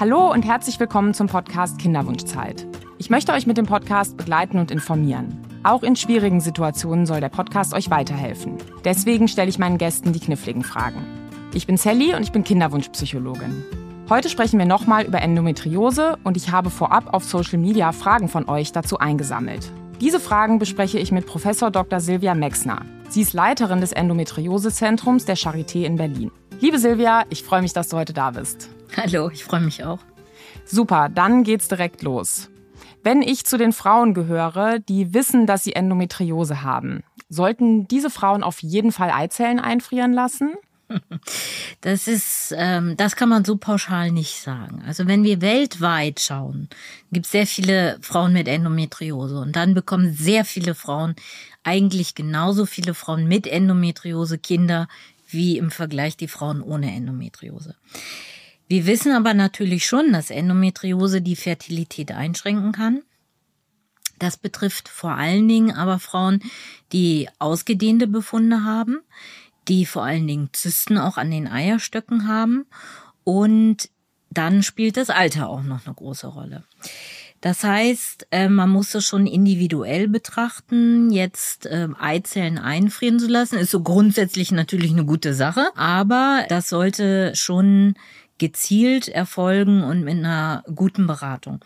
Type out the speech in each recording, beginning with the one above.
Hallo und herzlich willkommen zum Podcast Kinderwunschzeit. Ich möchte euch mit dem Podcast begleiten und informieren. Auch in schwierigen Situationen soll der Podcast euch weiterhelfen. Deswegen stelle ich meinen Gästen die kniffligen Fragen. Ich bin Sally und ich bin Kinderwunschpsychologin. Heute sprechen wir nochmal über Endometriose und ich habe vorab auf Social Media Fragen von euch dazu eingesammelt. Diese Fragen bespreche ich mit Professor Dr. Silvia Mexner. Sie ist Leiterin des Endometriosezentrums der Charité in Berlin. Liebe Silvia, ich freue mich, dass du heute da bist. Hallo, ich freue mich auch. Super, dann geht's direkt los. Wenn ich zu den Frauen gehöre, die wissen, dass sie Endometriose haben, sollten diese Frauen auf jeden Fall Eizellen einfrieren lassen? Das ist, ähm, das kann man so pauschal nicht sagen. Also wenn wir weltweit schauen, gibt es sehr viele Frauen mit Endometriose und dann bekommen sehr viele Frauen, eigentlich genauso viele Frauen mit Endometriose Kinder wie im Vergleich die Frauen ohne Endometriose. Wir wissen aber natürlich schon, dass Endometriose die Fertilität einschränken kann. Das betrifft vor allen Dingen aber Frauen, die ausgedehnte Befunde haben, die vor allen Dingen Zysten auch an den Eierstöcken haben und dann spielt das Alter auch noch eine große Rolle. Das heißt, äh, man muss es schon individuell betrachten. Jetzt äh, Eizellen einfrieren zu lassen, ist so grundsätzlich natürlich eine gute Sache, aber das sollte schon gezielt erfolgen und mit einer guten Beratung.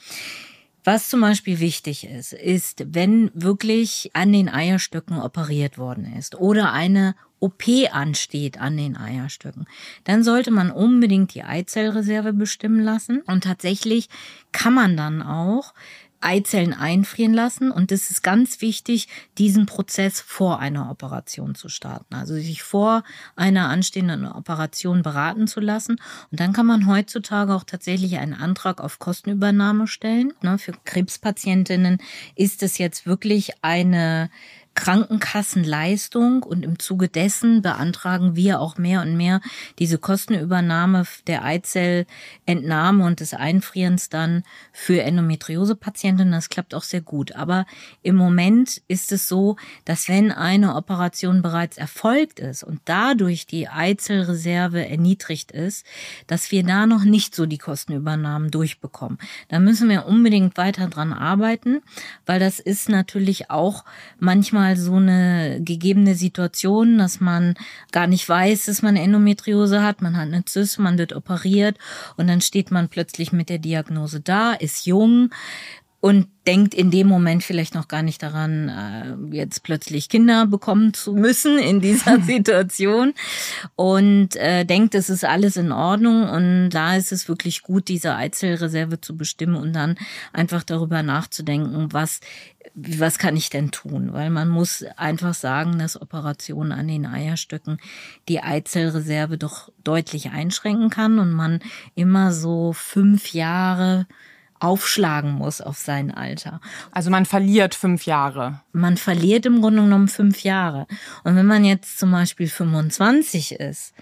Was zum Beispiel wichtig ist, ist, wenn wirklich an den Eierstöcken operiert worden ist oder eine OP ansteht an den Eierstöcken, dann sollte man unbedingt die Eizellreserve bestimmen lassen. Und tatsächlich kann man dann auch Eizellen einfrieren lassen. Und es ist ganz wichtig, diesen Prozess vor einer Operation zu starten. Also sich vor einer anstehenden Operation beraten zu lassen. Und dann kann man heutzutage auch tatsächlich einen Antrag auf Kostenübernahme stellen. Ne, für Krebspatientinnen ist es jetzt wirklich eine Krankenkassenleistung und im Zuge dessen beantragen wir auch mehr und mehr diese Kostenübernahme der Eizellentnahme und des Einfrierens dann für Endometriose-Patientinnen. Das klappt auch sehr gut. Aber im Moment ist es so, dass wenn eine Operation bereits erfolgt ist und dadurch die Eizellreserve erniedrigt ist, dass wir da noch nicht so die Kostenübernahmen durchbekommen. Da müssen wir unbedingt weiter dran arbeiten, weil das ist natürlich auch manchmal manchmal so eine gegebene Situation, dass man gar nicht weiß, dass man Endometriose hat. Man hat eine Zyst, man wird operiert und dann steht man plötzlich mit der Diagnose da, ist jung, und denkt in dem Moment vielleicht noch gar nicht daran, äh, jetzt plötzlich Kinder bekommen zu müssen in dieser Situation und äh, denkt, es ist alles in Ordnung und da ist es wirklich gut, diese Eizellreserve zu bestimmen und dann einfach darüber nachzudenken, was was kann ich denn tun? Weil man muss einfach sagen, dass Operationen an den Eierstöcken die Eizellreserve doch deutlich einschränken kann und man immer so fünf Jahre aufschlagen muss auf sein Alter. Also man verliert fünf Jahre. Man verliert im Grunde genommen fünf Jahre. Und wenn man jetzt zum Beispiel 25 ist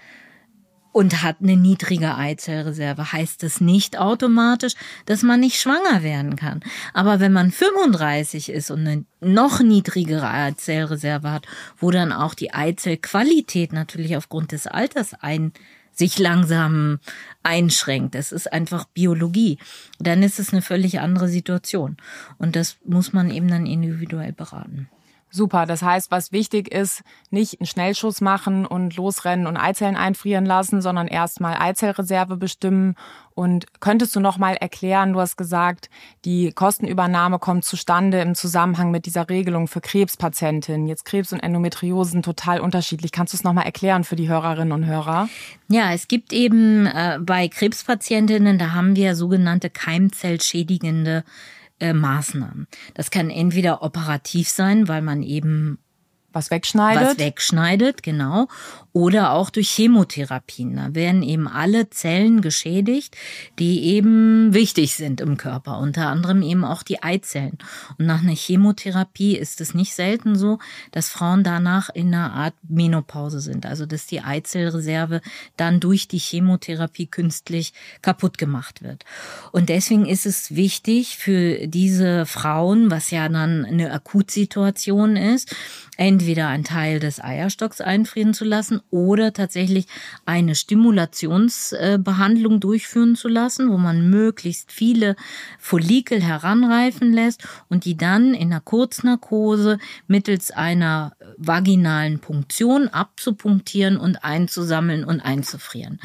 und hat eine niedrige Eizellreserve, heißt das nicht automatisch, dass man nicht schwanger werden kann. Aber wenn man 35 ist und eine noch niedrigere Eizellreserve hat, wo dann auch die Eizellqualität natürlich aufgrund des Alters ein sich langsam einschränkt. Es ist einfach Biologie. Dann ist es eine völlig andere Situation. Und das muss man eben dann individuell beraten. Super. Das heißt, was wichtig ist, nicht einen Schnellschuss machen und losrennen und Eizellen einfrieren lassen, sondern erstmal Eizellreserve bestimmen. Und könntest du noch mal erklären, du hast gesagt, die Kostenübernahme kommt zustande im Zusammenhang mit dieser Regelung für Krebspatientinnen. Jetzt Krebs und Endometriose sind total unterschiedlich. Kannst du es noch mal erklären für die Hörerinnen und Hörer? Ja, es gibt eben äh, bei Krebspatientinnen, da haben wir sogenannte keimzellschädigende äh, Maßnahmen. Das kann entweder operativ sein, weil man eben was wegschneidet. Was wegschneidet, genau oder auch durch Chemotherapien. Da werden eben alle Zellen geschädigt, die eben wichtig sind im Körper, unter anderem eben auch die Eizellen. Und nach einer Chemotherapie ist es nicht selten so, dass Frauen danach in einer Art Menopause sind, also dass die Eizellreserve dann durch die Chemotherapie künstlich kaputt gemacht wird. Und deswegen ist es wichtig für diese Frauen, was ja dann eine Akutsituation ist, entweder einen Teil des Eierstocks einfrieren zu lassen oder tatsächlich eine Stimulationsbehandlung durchführen zu lassen, wo man möglichst viele Follikel heranreifen lässt und die dann in einer Kurznarkose mittels einer vaginalen Punktion abzupunktieren und einzusammeln und einzufrieren.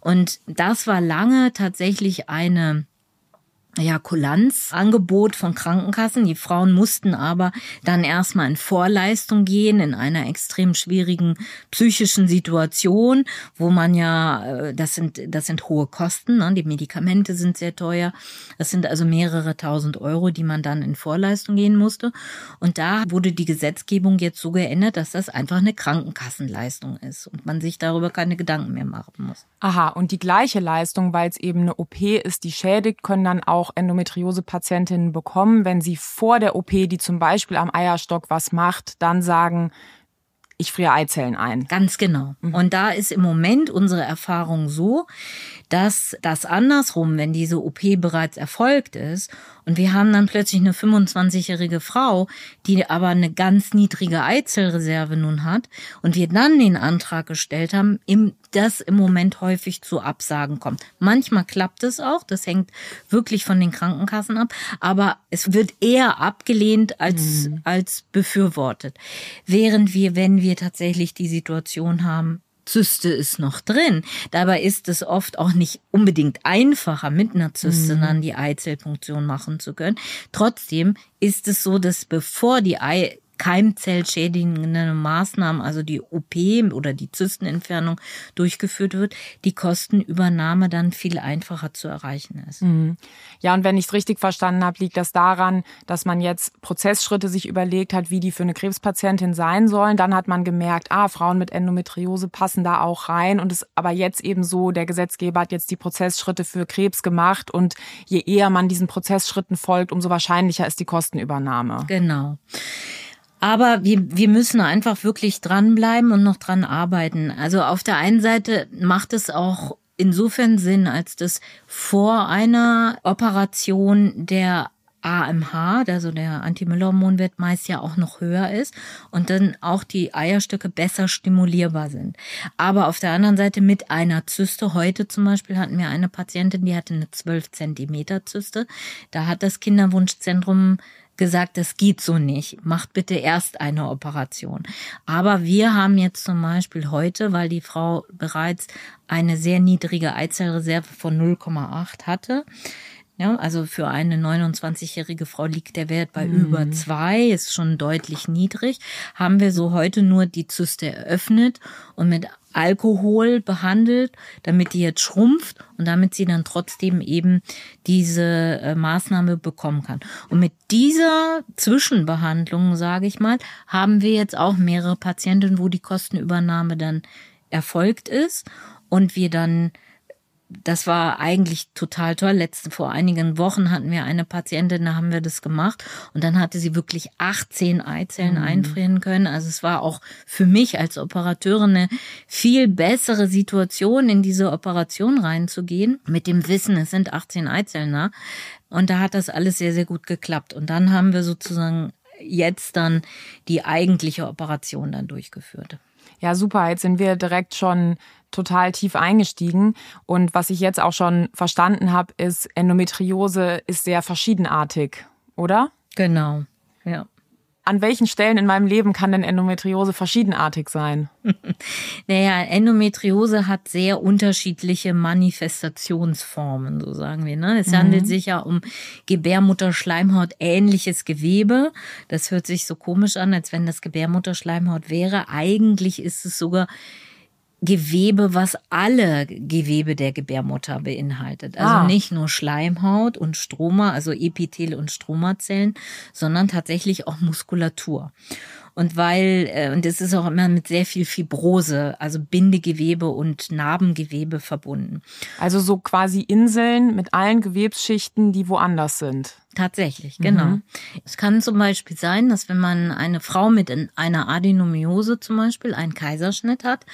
Und das war lange tatsächlich eine ja, Kulanzangebot von Krankenkassen. Die Frauen mussten aber dann erstmal in Vorleistung gehen in einer extrem schwierigen psychischen Situation, wo man ja, äh, das sind, das sind hohe Kosten, ne? die Medikamente sind sehr teuer. Das sind also mehrere tausend Euro, die man dann in Vorleistung gehen musste. Und da wurde die Gesetzgebung jetzt so geändert, dass das einfach eine Krankenkassenleistung ist und man sich darüber keine Gedanken mehr machen muss. Aha, und die gleiche Leistung, weil es eben eine OP ist, die schädigt, können dann auch Endometriose-Patientinnen bekommen, wenn sie vor der OP, die zum Beispiel am Eierstock was macht, dann sagen, ich friere Eizellen ein. Ganz genau. Mhm. Und da ist im Moment unsere Erfahrung so, dass das andersrum, wenn diese OP bereits erfolgt ist und wir haben dann plötzlich eine 25-jährige Frau, die aber eine ganz niedrige Eizellreserve nun hat und wir dann den Antrag gestellt haben, im, das im Moment häufig zu Absagen kommt. Manchmal klappt es auch, das hängt wirklich von den Krankenkassen ab, aber es wird eher abgelehnt als, mhm. als befürwortet. Während wir, wenn wir tatsächlich die Situation haben, Zyste ist noch drin. Dabei ist es oft auch nicht unbedingt einfacher, mit einer Zyste mhm. dann die Eizellpunktion machen zu können. Trotzdem ist es so, dass bevor die Ei keimzellschädigende Maßnahmen, also die OP oder die Zystenentfernung durchgeführt wird, die Kostenübernahme dann viel einfacher zu erreichen ist. Mhm. Ja, und wenn ich es richtig verstanden habe, liegt das daran, dass man jetzt Prozessschritte sich überlegt hat, wie die für eine Krebspatientin sein sollen. Dann hat man gemerkt, ah, Frauen mit Endometriose passen da auch rein. Und es aber jetzt eben so, der Gesetzgeber hat jetzt die Prozessschritte für Krebs gemacht. Und je eher man diesen Prozessschritten folgt, umso wahrscheinlicher ist die Kostenübernahme. Genau. Aber wir, wir müssen einfach wirklich dranbleiben und noch dran arbeiten. Also auf der einen Seite macht es auch insofern Sinn, als dass vor einer Operation der AMH, also der Antimüllhormonwert meist ja auch noch höher ist und dann auch die Eierstöcke besser stimulierbar sind. Aber auf der anderen Seite mit einer Zyste, heute zum Beispiel hatten wir eine Patientin, die hatte eine 12 Zentimeter Zyste. Da hat das Kinderwunschzentrum gesagt, das geht so nicht. Macht bitte erst eine Operation. Aber wir haben jetzt zum Beispiel heute, weil die Frau bereits eine sehr niedrige Eizellreserve von 0,8 hatte, ja, also für eine 29-jährige Frau liegt der Wert bei mhm. über zwei, ist schon deutlich niedrig. Haben wir so heute nur die Zyste eröffnet und mit Alkohol behandelt, damit die jetzt schrumpft und damit sie dann trotzdem eben diese äh, Maßnahme bekommen kann. Und mit dieser Zwischenbehandlung, sage ich mal, haben wir jetzt auch mehrere Patienten, wo die Kostenübernahme dann erfolgt ist und wir dann das war eigentlich total toll. Letzten vor einigen Wochen hatten wir eine Patientin, da haben wir das gemacht und dann hatte sie wirklich 18 Eizellen mhm. einfrieren können. Also es war auch für mich als Operateurin eine viel bessere Situation, in diese Operation reinzugehen, mit dem Wissen, es sind 18 Eizellen da. Und da hat das alles sehr, sehr gut geklappt. Und dann haben wir sozusagen jetzt dann die eigentliche Operation dann durchgeführt. Ja, super. Jetzt sind wir direkt schon total tief eingestiegen. Und was ich jetzt auch schon verstanden habe, ist, Endometriose ist sehr verschiedenartig, oder? Genau, ja. An welchen Stellen in meinem Leben kann denn Endometriose verschiedenartig sein? naja, Endometriose hat sehr unterschiedliche Manifestationsformen, so sagen wir. Ne? Es mhm. handelt sich ja um Gebärmutterschleimhaut ähnliches Gewebe. Das hört sich so komisch an, als wenn das Gebärmutterschleimhaut wäre. Eigentlich ist es sogar Gewebe, was alle Gewebe der Gebärmutter beinhaltet. Also ah. nicht nur Schleimhaut und Stroma, also Epithel und Stromazellen, sondern tatsächlich auch Muskulatur. Und weil, äh, und es ist auch immer mit sehr viel Fibrose, also Bindegewebe und Narbengewebe verbunden. Also so quasi Inseln mit allen Gewebsschichten, die woanders sind. Tatsächlich, genau. Mhm. Es kann zum Beispiel sein, dass wenn man eine Frau mit einer Adenomiose zum Beispiel einen Kaiserschnitt hat,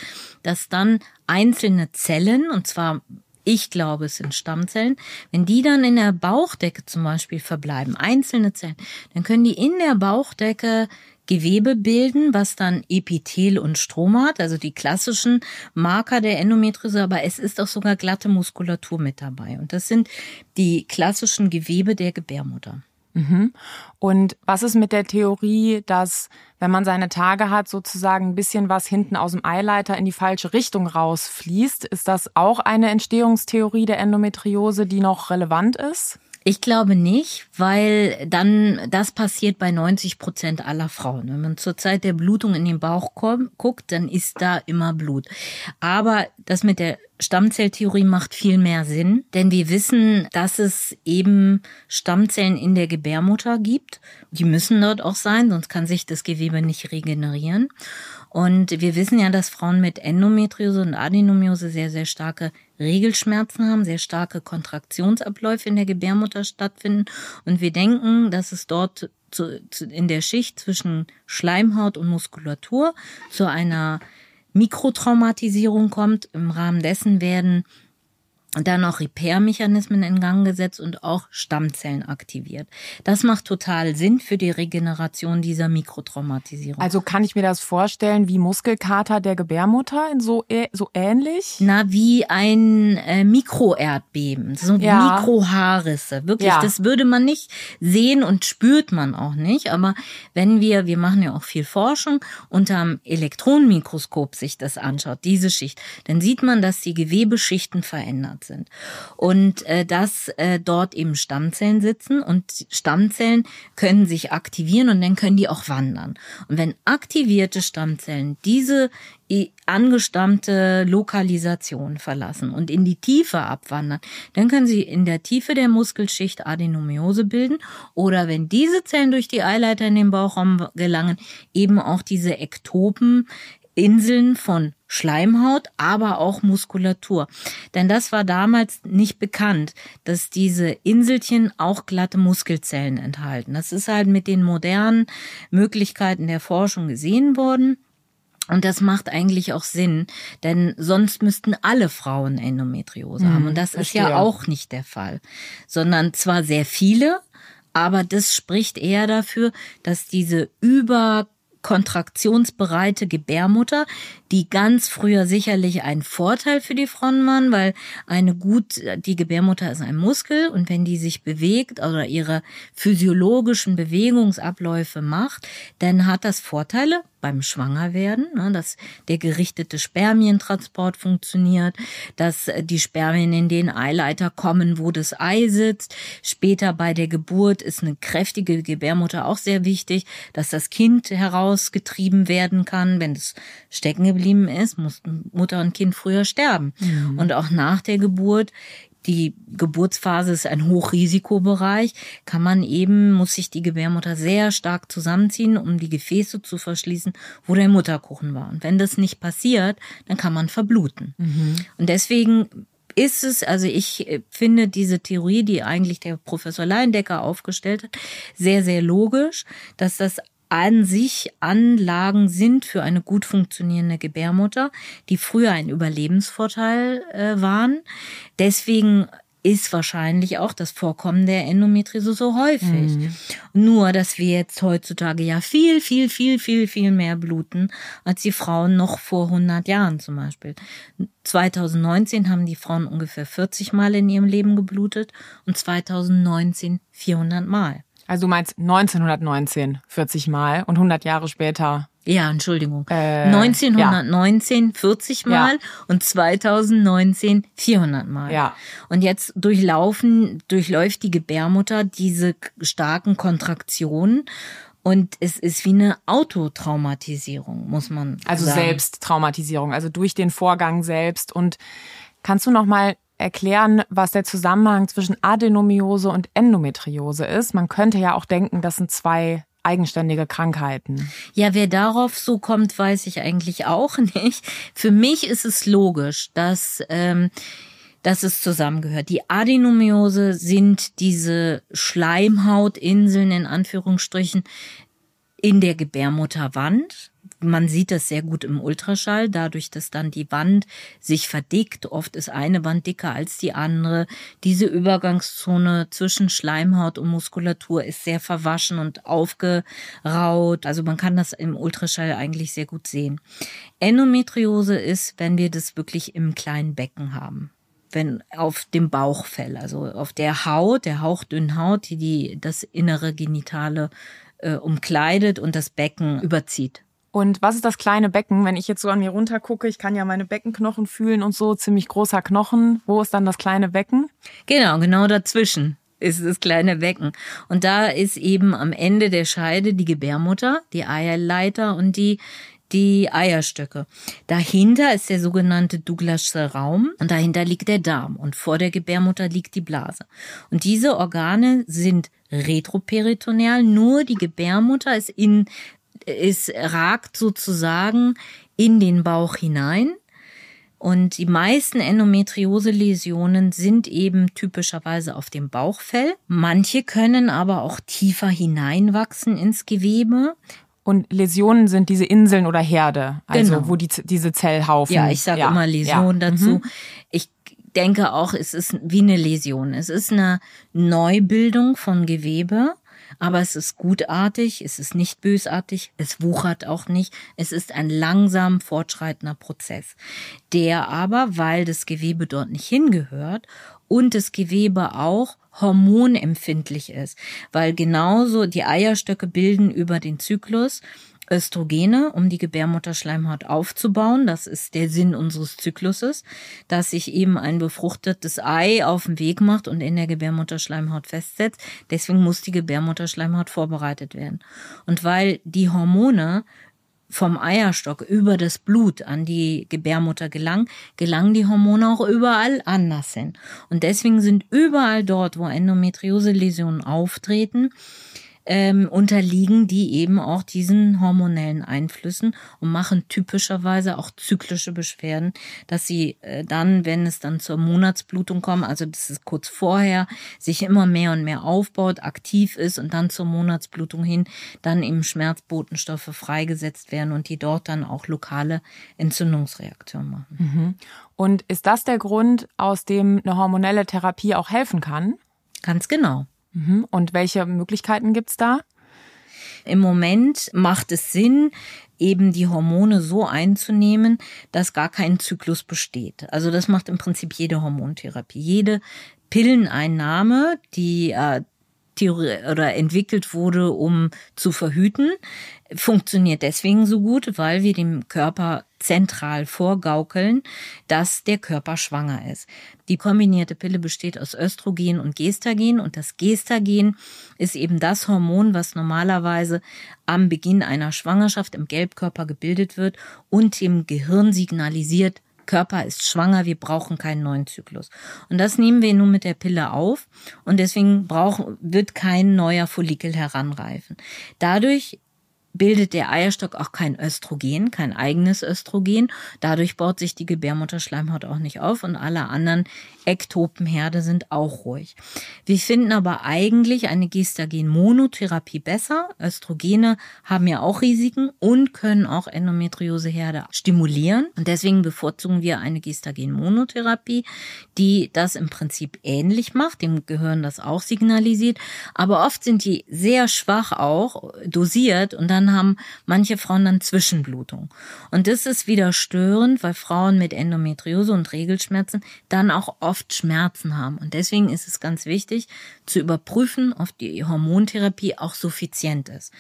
dass dann einzelne Zellen, und zwar ich glaube, es sind Stammzellen. Wenn die dann in der Bauchdecke zum Beispiel verbleiben, einzelne Zellen, dann können die in der Bauchdecke Gewebe bilden, was dann Epithel und Strom hat, also die klassischen Marker der Endometriose, aber es ist auch sogar glatte Muskulatur mit dabei. Und das sind die klassischen Gewebe der Gebärmutter. Mhm. Und was ist mit der Theorie, dass wenn man seine Tage hat, sozusagen ein bisschen was hinten aus dem Eileiter in die falsche Richtung rausfließt? Ist das auch eine Entstehungstheorie der Endometriose, die noch relevant ist? Ich glaube nicht, weil dann das passiert bei 90 Prozent aller Frauen. Wenn man zur Zeit der Blutung in den Bauch kommt, guckt, dann ist da immer Blut. Aber das mit der Stammzelltheorie macht viel mehr Sinn, denn wir wissen, dass es eben Stammzellen in der Gebärmutter gibt. Die müssen dort auch sein, sonst kann sich das Gewebe nicht regenerieren. Und wir wissen ja, dass Frauen mit Endometriose und Adenomiose sehr, sehr starke Regelschmerzen haben, sehr starke Kontraktionsabläufe in der Gebärmutter stattfinden. Und wir denken, dass es dort zu, zu, in der Schicht zwischen Schleimhaut und Muskulatur zu einer Mikrotraumatisierung kommt. Im Rahmen dessen werden dann auch Repair-Mechanismen in Gang gesetzt und auch Stammzellen aktiviert. Das macht total Sinn für die Regeneration dieser Mikrotraumatisierung. Also kann ich mir das vorstellen wie Muskelkater der Gebärmutter, so, so ähnlich? Na, wie ein äh, Mikroerdbeben, so ja. Mikrohaarrisse. Wirklich, ja. das würde man nicht sehen und spürt man auch nicht. Aber wenn wir, wir machen ja auch viel Forschung, unterm Elektronenmikroskop sich das anschaut, diese Schicht, dann sieht man, dass die Gewebeschichten verändert sind. Und äh, dass äh, dort eben Stammzellen sitzen und Stammzellen können sich aktivieren und dann können die auch wandern. Und wenn aktivierte Stammzellen diese angestammte Lokalisation verlassen und in die Tiefe abwandern, dann können sie in der Tiefe der Muskelschicht Adenomiose bilden oder wenn diese Zellen durch die Eileiter in den Bauchraum gelangen, eben auch diese Ektopen Inseln von Schleimhaut, aber auch Muskulatur. Denn das war damals nicht bekannt, dass diese Inselchen auch glatte Muskelzellen enthalten. Das ist halt mit den modernen Möglichkeiten der Forschung gesehen worden. Und das macht eigentlich auch Sinn, denn sonst müssten alle Frauen Endometriose haben. Hm, Und das verstehe. ist ja auch nicht der Fall, sondern zwar sehr viele, aber das spricht eher dafür, dass diese über kontraktionsbereite Gebärmutter, die ganz früher sicherlich ein Vorteil für die Frauen waren, weil eine gut, die Gebärmutter ist ein Muskel und wenn die sich bewegt oder ihre physiologischen Bewegungsabläufe macht, dann hat das Vorteile, beim Schwangerwerden, ne, dass der gerichtete Spermientransport funktioniert, dass äh, die Spermien in den Eileiter kommen, wo das Ei sitzt. Später bei der Geburt ist eine kräftige Gebärmutter auch sehr wichtig, dass das Kind herausgetrieben werden kann. Wenn es stecken geblieben ist, muss Mutter und Kind früher sterben. Mhm. Und auch nach der Geburt die Geburtsphase ist ein Hochrisikobereich, kann man eben, muss sich die Gebärmutter sehr stark zusammenziehen, um die Gefäße zu verschließen, wo der Mutterkuchen war. Und wenn das nicht passiert, dann kann man verbluten. Mhm. Und deswegen ist es, also ich finde diese Theorie, die eigentlich der Professor Leindecker aufgestellt hat, sehr, sehr logisch, dass das an sich Anlagen sind für eine gut funktionierende Gebärmutter, die früher ein Überlebensvorteil äh, waren. Deswegen ist wahrscheinlich auch das Vorkommen der Endometriose so häufig. Mhm. Nur, dass wir jetzt heutzutage ja viel, viel, viel, viel, viel mehr bluten als die Frauen noch vor 100 Jahren zum Beispiel. 2019 haben die Frauen ungefähr 40 Mal in ihrem Leben geblutet und 2019 400 Mal. Also du meinst 1919 40 Mal und 100 Jahre später. Ja, Entschuldigung. Äh, 1919 ja. 40 Mal ja. und 2019 400 Mal. Ja. Und jetzt durchlaufen, durchläuft die Gebärmutter diese starken Kontraktionen und es ist wie eine Autotraumatisierung, muss man also sagen. Also Selbsttraumatisierung, also durch den Vorgang selbst. Und kannst du noch mal erklären, was der Zusammenhang zwischen Adenomiose und Endometriose ist. Man könnte ja auch denken, das sind zwei eigenständige Krankheiten. Ja, wer darauf so kommt, weiß ich eigentlich auch nicht. Für mich ist es logisch, dass ähm, dass es zusammengehört. Die Adenomiose sind diese Schleimhautinseln in Anführungsstrichen in der Gebärmutterwand man sieht das sehr gut im Ultraschall, dadurch, dass dann die Wand sich verdickt. Oft ist eine Wand dicker als die andere. Diese Übergangszone zwischen Schleimhaut und Muskulatur ist sehr verwaschen und aufgeraut. Also man kann das im Ultraschall eigentlich sehr gut sehen. Endometriose ist, wenn wir das wirklich im kleinen Becken haben wenn auf dem Bauchfell, also auf der Haut, der hauchdünnen Haut, die, die das innere Genitale äh, umkleidet und das Becken überzieht. Und was ist das kleine Becken? Wenn ich jetzt so an mir runter gucke, ich kann ja meine Beckenknochen fühlen und so, ziemlich großer Knochen. Wo ist dann das kleine Becken? Genau, genau dazwischen ist das kleine Becken. Und da ist eben am Ende der Scheide die Gebärmutter, die Eierleiter und die die Eierstöcke. Dahinter ist der sogenannte Douglasche Raum und dahinter liegt der Darm und vor der Gebärmutter liegt die Blase. Und diese Organe sind retroperitoneal, nur die Gebärmutter ist in es ragt sozusagen in den Bauch hinein. Und die meisten Endometriose-Läsionen sind eben typischerweise auf dem Bauchfell. Manche können aber auch tiefer hineinwachsen ins Gewebe. Und Läsionen sind diese Inseln oder Herde, also genau. wo die, diese Zellhaufen. Ja, ich sage ja. immer Läsion ja. dazu. Mhm. Ich denke auch, es ist wie eine Läsion. Es ist eine Neubildung von Gewebe aber es ist gutartig, es ist nicht bösartig, es wuchert auch nicht, es ist ein langsam fortschreitender Prozess, der aber, weil das Gewebe dort nicht hingehört und das Gewebe auch hormonempfindlich ist, weil genauso die Eierstöcke bilden über den Zyklus Östrogene, um die Gebärmutterschleimhaut aufzubauen. Das ist der Sinn unseres Zykluses, dass sich eben ein befruchtetes Ei auf den Weg macht und in der Gebärmutterschleimhaut festsetzt. Deswegen muss die Gebärmutterschleimhaut vorbereitet werden. Und weil die Hormone vom Eierstock über das Blut an die Gebärmutter gelangen, gelangen die Hormone auch überall anders hin. Und deswegen sind überall dort, wo Endometriose-Läsionen auftreten, ähm, unterliegen die eben auch diesen hormonellen Einflüssen und machen typischerweise auch zyklische Beschwerden, dass sie äh, dann, wenn es dann zur Monatsblutung kommt, also das ist kurz vorher, sich immer mehr und mehr aufbaut, aktiv ist und dann zur Monatsblutung hin, dann eben Schmerzbotenstoffe freigesetzt werden und die dort dann auch lokale Entzündungsreaktionen machen. Mhm. Und ist das der Grund, aus dem eine hormonelle Therapie auch helfen kann? Ganz genau. Mhm. Und welche Möglichkeiten gibt's da? Im Moment macht es Sinn, eben die Hormone so einzunehmen, dass gar kein Zyklus besteht. Also das macht im Prinzip jede Hormontherapie. Jede Pilleneinnahme, die äh, oder entwickelt wurde, um zu verhüten, funktioniert deswegen so gut, weil wir dem Körper zentral vorgaukeln, dass der Körper schwanger ist. Die kombinierte Pille besteht aus Östrogen und Gestagen und das Gestagen ist eben das Hormon, was normalerweise am Beginn einer Schwangerschaft im Gelbkörper gebildet wird und dem Gehirn signalisiert, Körper ist schwanger, wir brauchen keinen neuen Zyklus. Und das nehmen wir nun mit der Pille auf und deswegen braucht, wird kein neuer Follikel heranreifen. Dadurch bildet der Eierstock auch kein Östrogen, kein eigenes Östrogen. Dadurch baut sich die Gebärmutterschleimhaut auch nicht auf und alle anderen Ektopenherde sind auch ruhig. Wir finden aber eigentlich eine Gestagen-Monotherapie besser. Östrogene haben ja auch Risiken und können auch Endometrioseherde stimulieren. Und deswegen bevorzugen wir eine Gestagen-Monotherapie, die das im Prinzip ähnlich macht, dem Gehirn das auch signalisiert. Aber oft sind die sehr schwach auch dosiert und dann haben manche Frauen dann Zwischenblutung. Und das ist wieder störend, weil Frauen mit Endometriose und Regelschmerzen dann auch oft oft Schmerzen haben. Und deswegen ist es ganz wichtig zu überprüfen, ob die Hormontherapie auch suffizient ist.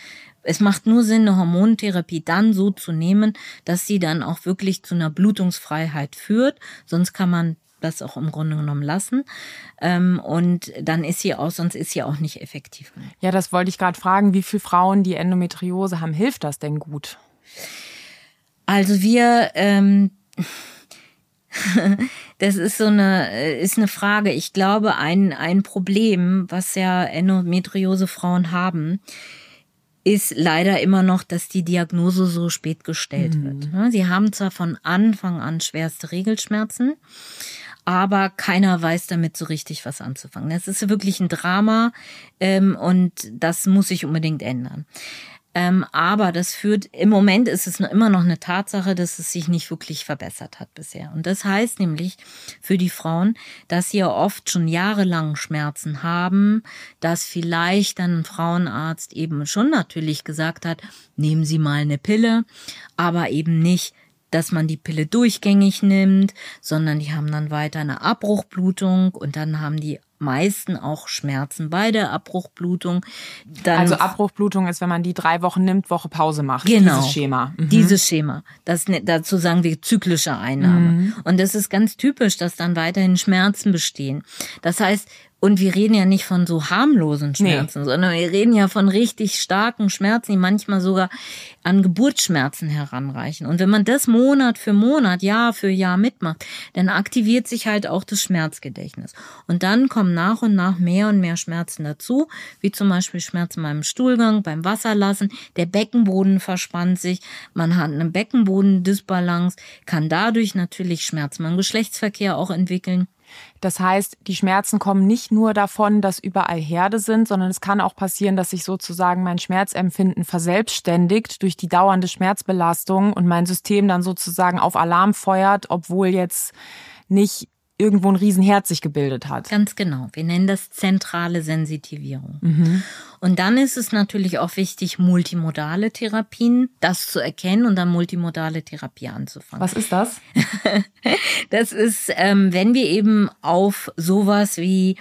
Es macht nur Sinn, eine Hormontherapie dann so zu nehmen, dass sie dann auch wirklich zu einer Blutungsfreiheit führt. Sonst kann man das auch im Grunde genommen lassen. Ähm, und dann ist sie auch, sonst ist sie auch nicht effektiv. Ja, das wollte ich gerade fragen. Wie viele Frauen, die Endometriose haben, hilft das denn gut? Also wir, ähm, das ist so eine, ist eine Frage. Ich glaube, ein, ein Problem, was ja Endometriose Frauen haben, ist leider immer noch, dass die Diagnose so spät gestellt mhm. wird. Sie haben zwar von Anfang an schwerste Regelschmerzen, aber keiner weiß damit so richtig was anzufangen. Das ist wirklich ein Drama ähm, und das muss sich unbedingt ändern. Ähm, aber das führt, im Moment ist es immer noch eine Tatsache, dass es sich nicht wirklich verbessert hat bisher. Und das heißt nämlich für die Frauen, dass sie ja oft schon jahrelang Schmerzen haben, dass vielleicht dann ein Frauenarzt eben schon natürlich gesagt hat, nehmen Sie mal eine Pille, aber eben nicht dass man die Pille durchgängig nimmt, sondern die haben dann weiter eine Abbruchblutung und dann haben die meisten auch Schmerzen bei der Abbruchblutung. Dann also Abbruchblutung ist, wenn man die drei Wochen nimmt, Woche Pause macht. Genau. Dieses Schema. Mhm. Dieses Schema. Das, ne, dazu sagen wir zyklische Einnahme. Mhm. Und das ist ganz typisch, dass dann weiterhin Schmerzen bestehen. Das heißt, und wir reden ja nicht von so harmlosen Schmerzen, nee. sondern wir reden ja von richtig starken Schmerzen, die manchmal sogar an Geburtsschmerzen heranreichen. Und wenn man das Monat für Monat, Jahr für Jahr mitmacht, dann aktiviert sich halt auch das Schmerzgedächtnis. Und dann kommen nach und nach mehr und mehr Schmerzen dazu, wie zum Beispiel Schmerzen beim Stuhlgang, beim Wasserlassen. Der Beckenboden verspannt sich, man hat eine Beckenbodendisbalance, kann dadurch natürlich Schmerzen beim Geschlechtsverkehr auch entwickeln. Das heißt, die Schmerzen kommen nicht nur davon, dass überall Herde sind, sondern es kann auch passieren, dass sich sozusagen mein Schmerzempfinden verselbstständigt durch die dauernde Schmerzbelastung und mein System dann sozusagen auf Alarm feuert, obwohl jetzt nicht irgendwo ein Riesenherz sich gebildet hat. Ganz genau. Wir nennen das zentrale Sensitivierung. Mhm. Und dann ist es natürlich auch wichtig, multimodale Therapien, das zu erkennen und dann multimodale Therapie anzufangen. Was ist das? das ist, ähm, wenn wir eben auf sowas wie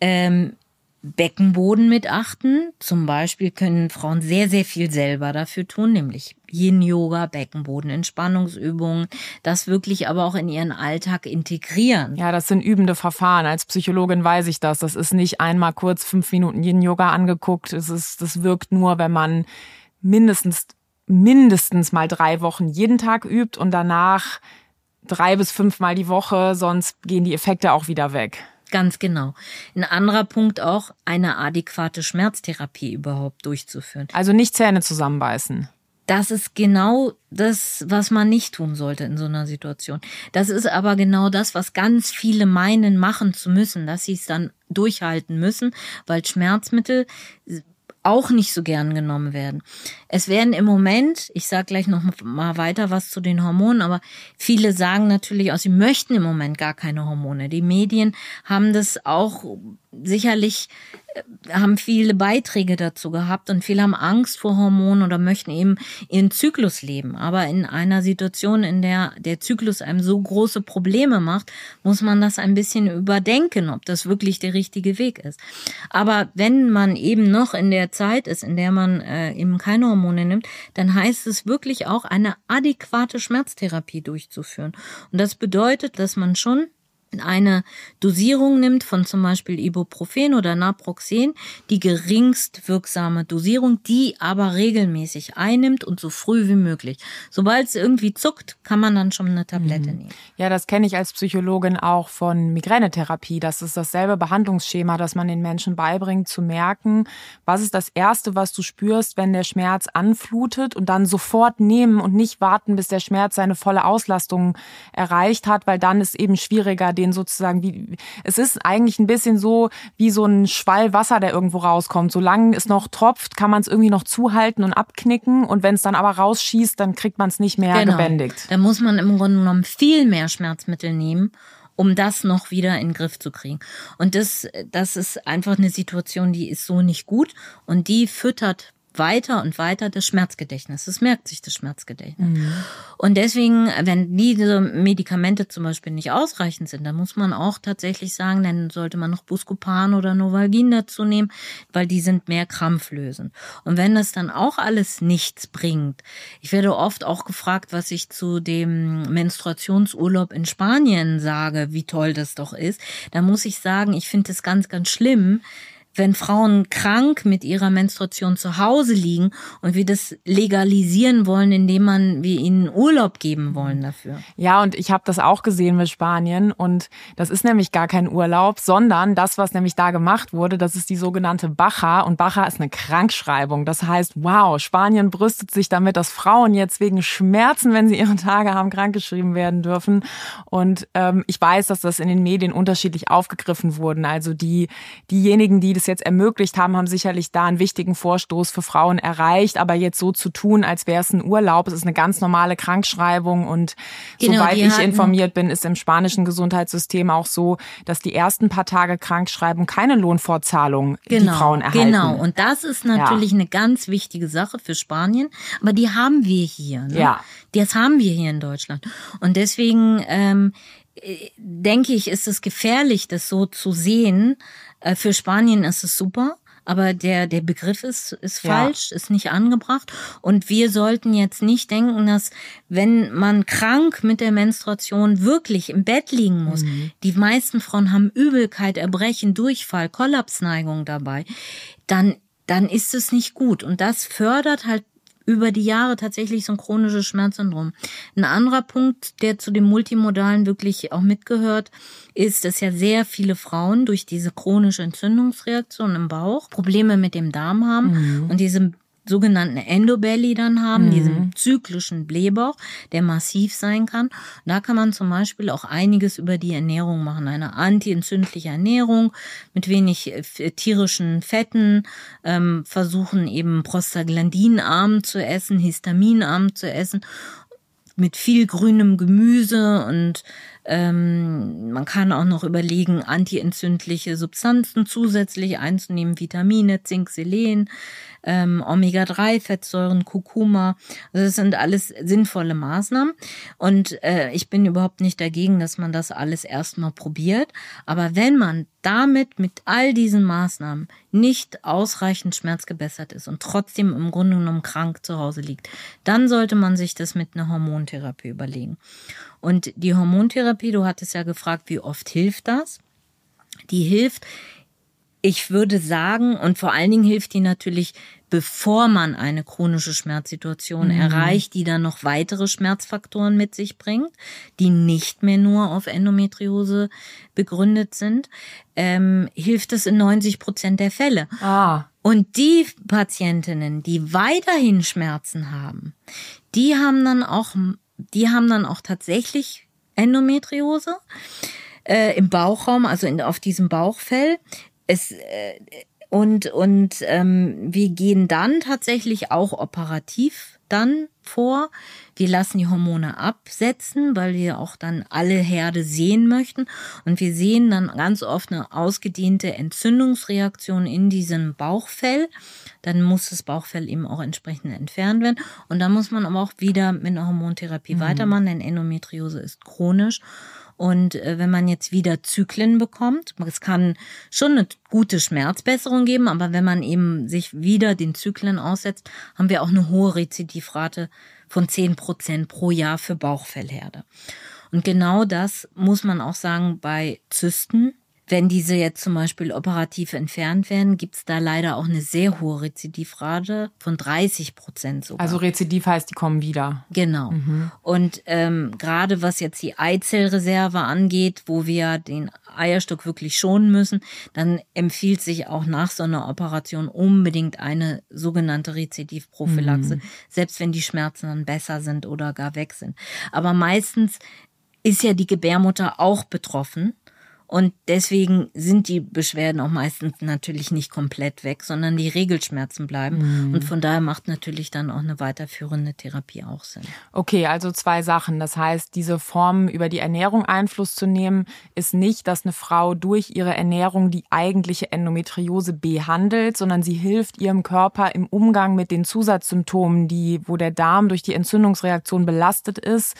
ähm, Beckenboden mit achten. Zum Beispiel können Frauen sehr, sehr viel selber dafür tun, nämlich Yin-Yoga, Beckenbodenentspannungsübungen, das wirklich aber auch in ihren Alltag integrieren. Ja, das sind übende Verfahren. Als Psychologin weiß ich das. Das ist nicht einmal kurz fünf Minuten Yin-Yoga angeguckt. Es ist, das wirkt nur, wenn man mindestens, mindestens mal drei Wochen jeden Tag übt und danach drei bis fünfmal die Woche, sonst gehen die Effekte auch wieder weg. Ganz genau. Ein anderer Punkt auch, eine adäquate Schmerztherapie überhaupt durchzuführen. Also nicht Zähne zusammenbeißen. Das ist genau das, was man nicht tun sollte in so einer Situation. Das ist aber genau das, was ganz viele meinen, machen zu müssen, dass sie es dann durchhalten müssen, weil Schmerzmittel auch nicht so gern genommen werden. Es werden im Moment, ich sage gleich noch mal weiter was zu den Hormonen, aber viele sagen natürlich auch, sie möchten im Moment gar keine Hormone. Die Medien haben das auch sicherlich haben viele Beiträge dazu gehabt und viele haben Angst vor Hormonen oder möchten eben ihren Zyklus leben. Aber in einer Situation, in der der Zyklus einem so große Probleme macht, muss man das ein bisschen überdenken, ob das wirklich der richtige Weg ist. Aber wenn man eben noch in der Zeit ist, in der man äh, eben keine Hormone nimmt, dann heißt es wirklich auch eine adäquate Schmerztherapie durchzuführen. Und das bedeutet, dass man schon eine Dosierung nimmt von zum Beispiel Ibuprofen oder Naproxen, die geringst wirksame Dosierung, die aber regelmäßig einnimmt und so früh wie möglich. Sobald es irgendwie zuckt, kann man dann schon eine Tablette mhm. nehmen. Ja, das kenne ich als Psychologin auch von Migränetherapie. Das ist dasselbe Behandlungsschema, das man den Menschen beibringt, zu merken, was ist das Erste, was du spürst, wenn der Schmerz anflutet und dann sofort nehmen und nicht warten, bis der Schmerz seine volle Auslastung erreicht hat, weil dann ist eben schwieriger, den sozusagen wie, es ist eigentlich ein bisschen so wie so ein Schwall Wasser, der irgendwo rauskommt. Solange es noch tropft, kann man es irgendwie noch zuhalten und abknicken und wenn es dann aber rausschießt, dann kriegt man es nicht mehr genau. gebändigt. Da muss man im Grunde genommen viel mehr Schmerzmittel nehmen um das noch wieder in den Griff zu kriegen. Und das, das ist einfach eine Situation, die ist so nicht gut und die füttert weiter und weiter das Schmerzgedächtnis. Das merkt sich das Schmerzgedächtnis. Mhm. Und deswegen, wenn diese Medikamente zum Beispiel nicht ausreichend sind, dann muss man auch tatsächlich sagen, dann sollte man noch Buscopan oder Novalgin dazu nehmen, weil die sind mehr krampflösend. Und wenn das dann auch alles nichts bringt, ich werde oft auch gefragt, was ich zu dem Menstruationsurlaub in Spanien sage, wie toll das doch ist, da muss ich sagen, ich finde es ganz, ganz schlimm, wenn Frauen krank mit ihrer Menstruation zu Hause liegen und wir das legalisieren wollen, indem man wir ihnen Urlaub geben wollen dafür. Ja, und ich habe das auch gesehen mit Spanien und das ist nämlich gar kein Urlaub, sondern das, was nämlich da gemacht wurde, das ist die sogenannte Bacha und Bacha ist eine Krankschreibung. Das heißt, wow, Spanien brüstet sich damit, dass Frauen jetzt wegen Schmerzen, wenn sie ihre Tage haben, krankgeschrieben werden dürfen. Und ähm, ich weiß, dass das in den Medien unterschiedlich aufgegriffen wurden. Also die diejenigen, die das jetzt ermöglicht haben, haben sicherlich da einen wichtigen Vorstoß für Frauen erreicht. Aber jetzt so zu tun, als wäre es ein Urlaub, es ist eine ganz normale Krankschreibung. Und genau, soweit ich informiert bin, ist im spanischen Gesundheitssystem auch so, dass die ersten paar Tage Krankschreibung keine Lohnfortzahlung genau, die Frauen erhalten. Genau, und das ist natürlich ja. eine ganz wichtige Sache für Spanien. Aber die haben wir hier. Ne? Ja. Das haben wir hier in Deutschland. Und deswegen ähm, denke ich, ist es gefährlich, das so zu sehen. Äh, für Spanien ist es super aber der, der Begriff ist, ist falsch, ja. ist nicht angebracht. Und wir sollten jetzt nicht denken, dass wenn man krank mit der Menstruation wirklich im Bett liegen muss, mhm. die meisten Frauen haben Übelkeit, Erbrechen, Durchfall, Kollapsneigung dabei, dann dann ist es nicht gut. Und das fördert halt über die Jahre tatsächlich so ein chronisches Schmerzsyndrom. Ein anderer Punkt, der zu dem Multimodalen wirklich auch mitgehört, ist, dass ja sehr viele Frauen durch diese chronische Entzündungsreaktion im Bauch Probleme mit dem Darm haben mhm. und diese sogenannten Endobelly dann haben, mhm. diesen zyklischen Blähbauch, der massiv sein kann. Da kann man zum Beispiel auch einiges über die Ernährung machen. Eine antientzündliche Ernährung mit wenig äh, tierischen Fetten, ähm, versuchen eben prostaglandinarm zu essen, histaminarm zu essen mit viel grünem Gemüse und ähm, man kann auch noch überlegen, antientzündliche Substanzen zusätzlich einzunehmen, Vitamine, Zink, Selen, ähm, Omega-3-Fettsäuren, Kurkuma. Also das sind alles sinnvolle Maßnahmen. Und äh, ich bin überhaupt nicht dagegen, dass man das alles erstmal probiert. Aber wenn man damit mit all diesen Maßnahmen nicht ausreichend schmerzgebessert ist und trotzdem im Grunde genommen krank zu Hause liegt, dann sollte man sich das mit einer Hormontherapie überlegen. Und die Hormontherapie, du hattest ja gefragt, wie oft hilft das? Die hilft, ich würde sagen, und vor allen Dingen hilft die natürlich, bevor man eine chronische Schmerzsituation mhm. erreicht, die dann noch weitere Schmerzfaktoren mit sich bringt, die nicht mehr nur auf Endometriose begründet sind, ähm, hilft es in 90 Prozent der Fälle. Ah. Und die Patientinnen, die weiterhin Schmerzen haben, die haben dann auch, die haben dann auch tatsächlich Endometriose äh, im Bauchraum, also in, auf diesem Bauchfell es äh, und und ähm, wir gehen dann tatsächlich auch operativ dann vor. Wir lassen die Hormone absetzen, weil wir auch dann alle Herde sehen möchten. Und wir sehen dann ganz oft eine ausgedehnte Entzündungsreaktion in diesem Bauchfell. Dann muss das Bauchfell eben auch entsprechend entfernt werden. Und dann muss man aber auch wieder mit einer Hormontherapie mhm. weitermachen, denn Endometriose ist chronisch. Und äh, wenn man jetzt wieder Zyklen bekommt, es kann schon eine gute Schmerzbesserung geben, aber wenn man eben sich wieder den Zyklen aussetzt, haben wir auch eine hohe Rezidivrate von zehn Prozent pro Jahr für Bauchfellherde. Und genau das muss man auch sagen bei Zysten. Wenn diese jetzt zum Beispiel operativ entfernt werden, gibt's da leider auch eine sehr hohe Rezidivrate von 30 Prozent sogar. Also Rezidiv heißt, die kommen wieder. Genau. Mhm. Und ähm, gerade was jetzt die Eizellreserve angeht, wo wir den Eierstock wirklich schonen müssen, dann empfiehlt sich auch nach so einer Operation unbedingt eine sogenannte Rezidivprophylaxe, mhm. selbst wenn die Schmerzen dann besser sind oder gar weg sind. Aber meistens ist ja die Gebärmutter auch betroffen. Und deswegen sind die Beschwerden auch meistens natürlich nicht komplett weg, sondern die Regelschmerzen bleiben. Mhm. Und von daher macht natürlich dann auch eine weiterführende Therapie auch Sinn. Okay, also zwei Sachen. Das heißt, diese Form über die Ernährung Einfluss zu nehmen, ist nicht, dass eine Frau durch ihre Ernährung die eigentliche Endometriose behandelt, sondern sie hilft ihrem Körper im Umgang mit den Zusatzsymptomen, die, wo der Darm durch die Entzündungsreaktion belastet ist,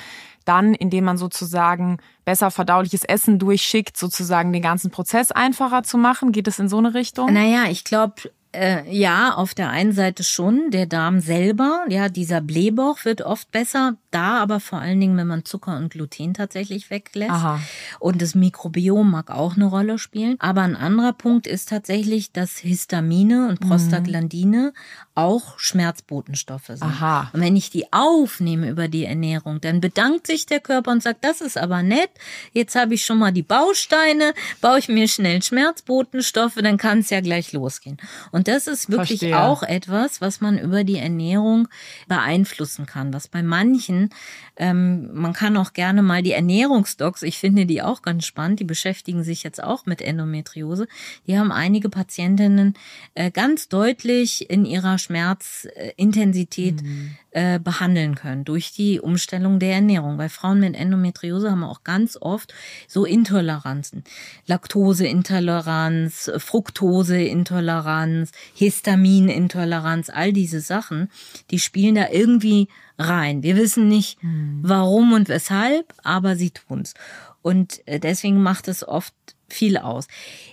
dann, indem man sozusagen besser verdauliches Essen durchschickt, sozusagen den ganzen Prozess einfacher zu machen? Geht es in so eine Richtung? Naja, ich glaube, äh, ja, auf der einen Seite schon, der Darm selber, ja, dieser Blähbauch wird oft besser, da aber vor allen Dingen, wenn man Zucker und Gluten tatsächlich weglässt. Aha. Und das Mikrobiom mag auch eine Rolle spielen. Aber ein anderer Punkt ist tatsächlich, dass Histamine und mhm. Prostaglandine mhm. auch Schmerzbotenstoffe sind. Aha. Und wenn ich die aufnehme über die Ernährung, dann bedankt sich der Körper und sagt, das ist aber nett, jetzt habe ich schon mal die Bausteine, baue ich mir schnell Schmerzbotenstoffe, dann kann es ja gleich losgehen. Und das ist wirklich Verstehe. auch etwas, was man über die Ernährung beeinflussen kann, was bei manchen besprechen. Ähm, man kann auch gerne mal die Ernährungsdocs, ich finde die auch ganz spannend, die beschäftigen sich jetzt auch mit Endometriose. Die haben einige Patientinnen äh, ganz deutlich in ihrer Schmerzintensität mhm. äh, behandeln können durch die Umstellung der Ernährung. Bei Frauen mit Endometriose haben wir auch ganz oft so Intoleranzen. Laktoseintoleranz, Fructoseintoleranz, Histaminintoleranz, all diese Sachen, die spielen da irgendwie rein. Wir wissen nicht, hm. warum und weshalb, aber sie tun's. Und äh, deswegen macht es oft viel aus.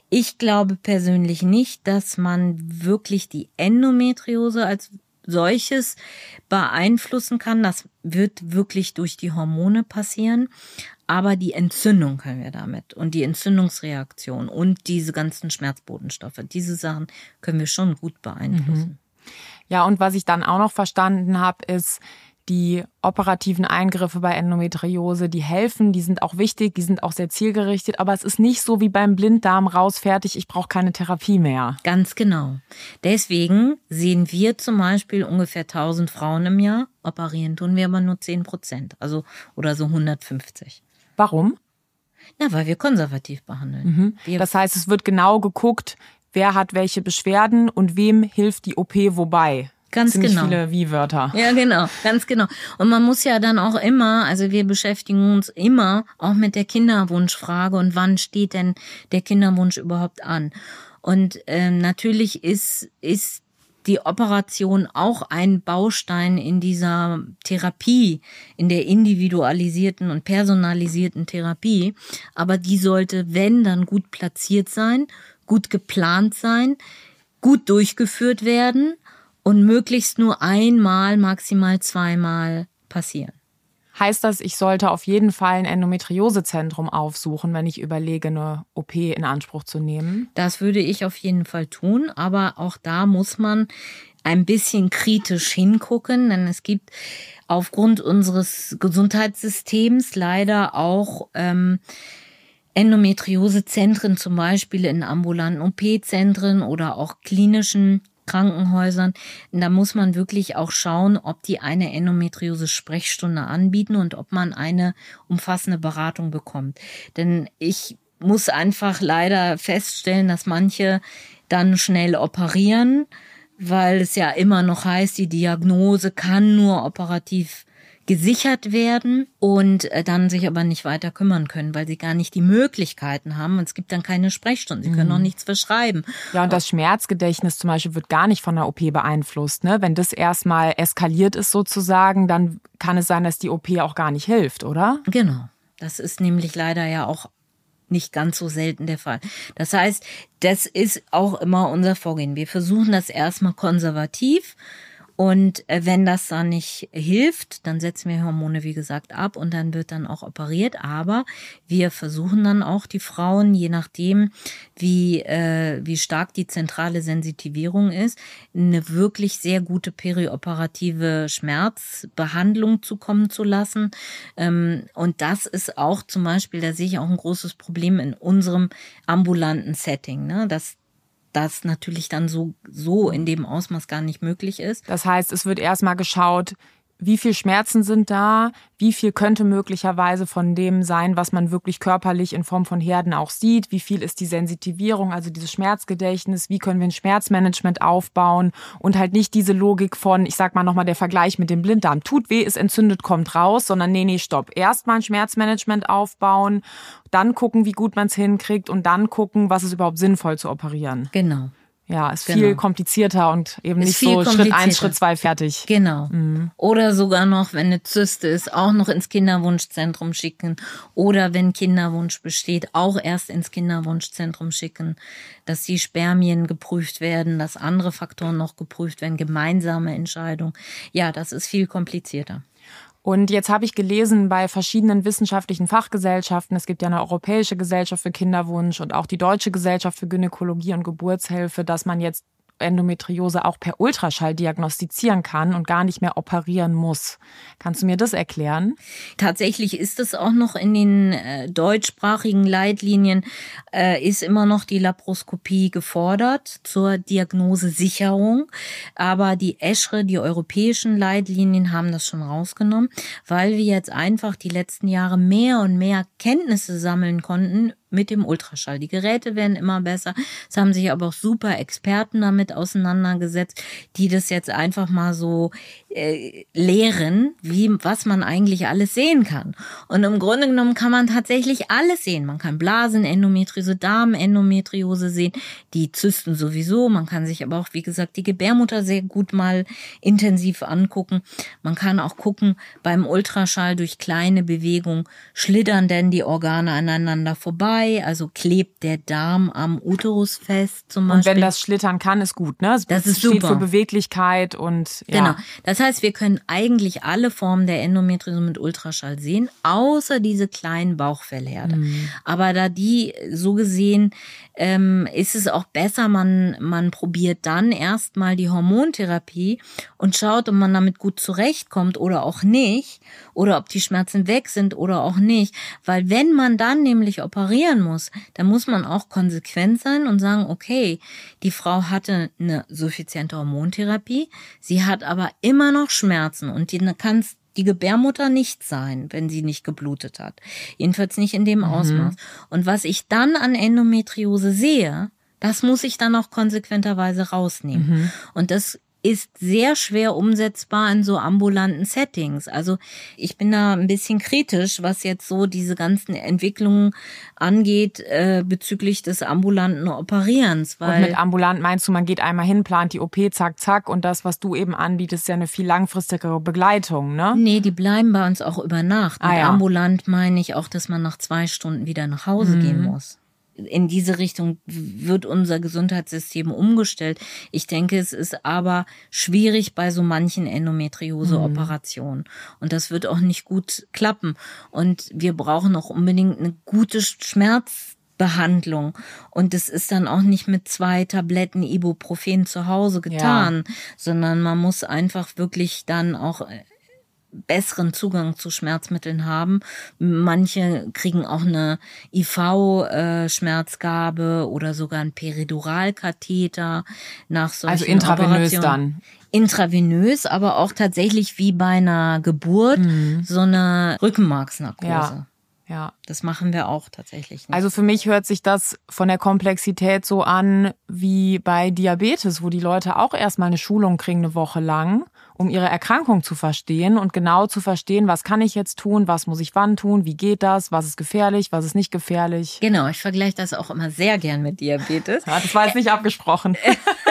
Ich glaube persönlich nicht, dass man wirklich die Endometriose als solches beeinflussen kann. Das wird wirklich durch die Hormone passieren. Aber die Entzündung können wir damit und die Entzündungsreaktion und diese ganzen Schmerzbodenstoffe, diese Sachen können wir schon gut beeinflussen. Mhm. Ja, und was ich dann auch noch verstanden habe, ist, die operativen Eingriffe bei Endometriose, die helfen, die sind auch wichtig, die sind auch sehr zielgerichtet, aber es ist nicht so wie beim Blinddarm raus, fertig, ich brauche keine Therapie mehr. Ganz genau. Deswegen sehen wir zum Beispiel ungefähr 1000 Frauen im Jahr, operieren tun wir aber nur 10 Prozent, also oder so 150. Warum? Na, weil wir konservativ behandeln. Mhm. Das heißt, es wird genau geguckt, wer hat welche Beschwerden und wem hilft die OP wobei. Ganz Ziemlich genau. viele Wie-Wörter. Ja, genau, ganz genau. Und man muss ja dann auch immer, also wir beschäftigen uns immer auch mit der Kinderwunschfrage und wann steht denn der Kinderwunsch überhaupt an? Und ähm, natürlich ist, ist die Operation auch ein Baustein in dieser Therapie, in der individualisierten und personalisierten Therapie. Aber die sollte, wenn, dann gut platziert sein, gut geplant sein, gut durchgeführt werden und möglichst nur einmal, maximal zweimal passieren. Heißt das, ich sollte auf jeden Fall ein Endometriosezentrum aufsuchen, wenn ich überlege, eine OP in Anspruch zu nehmen? Das würde ich auf jeden Fall tun, aber auch da muss man ein bisschen kritisch hingucken, denn es gibt aufgrund unseres Gesundheitssystems leider auch ähm, Endometriosezentren, zum Beispiel in ambulanten OP-Zentren oder auch klinischen Krankenhäusern. Da muss man wirklich auch schauen, ob die eine Endometriose-Sprechstunde anbieten und ob man eine umfassende Beratung bekommt. Denn ich muss einfach leider feststellen, dass manche dann schnell operieren, weil es ja immer noch heißt, die Diagnose kann nur operativ gesichert werden und äh, dann sich aber nicht weiter kümmern können, weil sie gar nicht die Möglichkeiten haben. Und es gibt dann keine Sprechstunden. Sie können mhm. auch nichts verschreiben. Ja, und das Schmerzgedächtnis zum Beispiel wird gar nicht von der OP beeinflusst. Ne? Wenn das erstmal eskaliert ist sozusagen, dann kann es sein, dass die OP auch gar nicht hilft, oder? Genau. Das ist nämlich leider ja auch nicht ganz so selten der Fall. Das heißt, das ist auch immer unser Vorgehen. Wir versuchen das erstmal konservativ und äh, wenn das dann nicht hilft, dann setzen wir Hormone, wie gesagt, ab und dann wird dann auch operiert. Aber wir versuchen dann auch die Frauen, je nachdem, wie, äh, wie stark die zentrale Sensitivierung ist, eine wirklich sehr gute perioperative Schmerzbehandlung zukommen zu lassen. Ähm, und das ist auch zum Beispiel, da sehe ich auch ein großes Problem in unserem ambulanten Setting, ne? dass das natürlich dann so, so in dem Ausmaß gar nicht möglich ist. Das heißt, es wird erstmal geschaut, wie viel Schmerzen sind da, wie viel könnte möglicherweise von dem sein, was man wirklich körperlich in Form von Herden auch sieht, wie viel ist die Sensitivierung, also dieses Schmerzgedächtnis, wie können wir ein Schmerzmanagement aufbauen? Und halt nicht diese Logik von, ich sag mal nochmal der Vergleich mit dem Blinddarm, tut weh, ist entzündet, kommt raus, sondern nee, nee, stopp, erstmal ein Schmerzmanagement aufbauen, dann gucken, wie gut man es hinkriegt und dann gucken, was ist überhaupt sinnvoll zu operieren. Genau. Ja, ist genau. viel komplizierter und eben ist nicht so Schritt eins, Schritt zwei fertig. Genau. Mhm. Oder sogar noch, wenn eine Zyste ist, auch noch ins Kinderwunschzentrum schicken. Oder wenn Kinderwunsch besteht, auch erst ins Kinderwunschzentrum schicken, dass die Spermien geprüft werden, dass andere Faktoren noch geprüft werden, gemeinsame Entscheidung. Ja, das ist viel komplizierter. Und jetzt habe ich gelesen bei verschiedenen wissenschaftlichen Fachgesellschaften, es gibt ja eine Europäische Gesellschaft für Kinderwunsch und auch die Deutsche Gesellschaft für Gynäkologie und Geburtshilfe, dass man jetzt Endometriose auch per Ultraschall diagnostizieren kann und gar nicht mehr operieren muss. Kannst du mir das erklären? Tatsächlich ist es auch noch in den äh, deutschsprachigen Leitlinien, äh, ist immer noch die Laparoskopie gefordert zur Diagnosesicherung. Aber die ESCHRE, die europäischen Leitlinien, haben das schon rausgenommen, weil wir jetzt einfach die letzten Jahre mehr und mehr Kenntnisse sammeln konnten mit dem Ultraschall. Die Geräte werden immer besser. Es haben sich aber auch super Experten damit auseinandergesetzt, die das jetzt einfach mal so äh, lehren, wie was man eigentlich alles sehen kann. Und im Grunde genommen kann man tatsächlich alles sehen. Man kann Blasen, Endometriose, Darmendometriose sehen, die Zysten sowieso. Man kann sich aber auch, wie gesagt, die Gebärmutter sehr gut mal intensiv angucken. Man kann auch gucken beim Ultraschall durch kleine Bewegungen schlittern denn die Organe aneinander vorbei also klebt der Darm am Uterus fest zum Beispiel. Und wenn das schlittern kann, ist gut, ne? Das, das ist steht super. für Beweglichkeit und ja. Genau. Das heißt, wir können eigentlich alle Formen der Endometriose mit Ultraschall sehen, außer diese kleinen Bauchfellherde. Mhm. Aber da die so gesehen ähm, ist es auch besser, man, man probiert dann erstmal die Hormontherapie und schaut, ob man damit gut zurechtkommt oder auch nicht, oder ob die Schmerzen weg sind oder auch nicht. Weil wenn man dann nämlich operieren muss, dann muss man auch konsequent sein und sagen, okay, die Frau hatte eine suffiziente Hormontherapie, sie hat aber immer noch Schmerzen und die kann die Gebärmutter nicht sein, wenn sie nicht geblutet hat. Jedenfalls nicht in dem mhm. Ausmaß. Und was ich dann an Endometriose sehe, das muss ich dann auch konsequenterweise rausnehmen. Mhm. Und das ist sehr schwer umsetzbar in so ambulanten Settings. Also ich bin da ein bisschen kritisch, was jetzt so diese ganzen Entwicklungen angeht äh, bezüglich des ambulanten Operierens. Weil und mit ambulant meinst du, man geht einmal hin, plant die OP, zack, zack und das, was du eben anbietest, ist ja eine viel langfristigere Begleitung, ne? Nee, die bleiben bei uns auch über Nacht. Ah, mit ja. ambulant meine ich auch, dass man nach zwei Stunden wieder nach Hause mhm. gehen muss in diese Richtung wird unser Gesundheitssystem umgestellt. Ich denke, es ist aber schwierig bei so manchen Endometriose-Operationen. Mhm. Und das wird auch nicht gut klappen. Und wir brauchen auch unbedingt eine gute Schmerzbehandlung. Und das ist dann auch nicht mit zwei Tabletten Ibuprofen zu Hause getan, ja. sondern man muss einfach wirklich dann auch besseren Zugang zu Schmerzmitteln haben. Manche kriegen auch eine IV-Schmerzgabe oder sogar ein Periduralkatheter nach solchen Also intravenös dann intravenös, aber auch tatsächlich wie bei einer Geburt mhm. so eine Rückenmarksnarkose. Ja. Ja. Das machen wir auch tatsächlich. Nicht. Also für mich hört sich das von der Komplexität so an wie bei Diabetes, wo die Leute auch erstmal eine Schulung kriegen eine Woche lang um ihre Erkrankung zu verstehen und genau zu verstehen, was kann ich jetzt tun, was muss ich wann tun, wie geht das, was ist gefährlich, was ist nicht gefährlich. Genau, ich vergleiche das auch immer sehr gern mit Diabetes. Ja, das war jetzt nicht abgesprochen.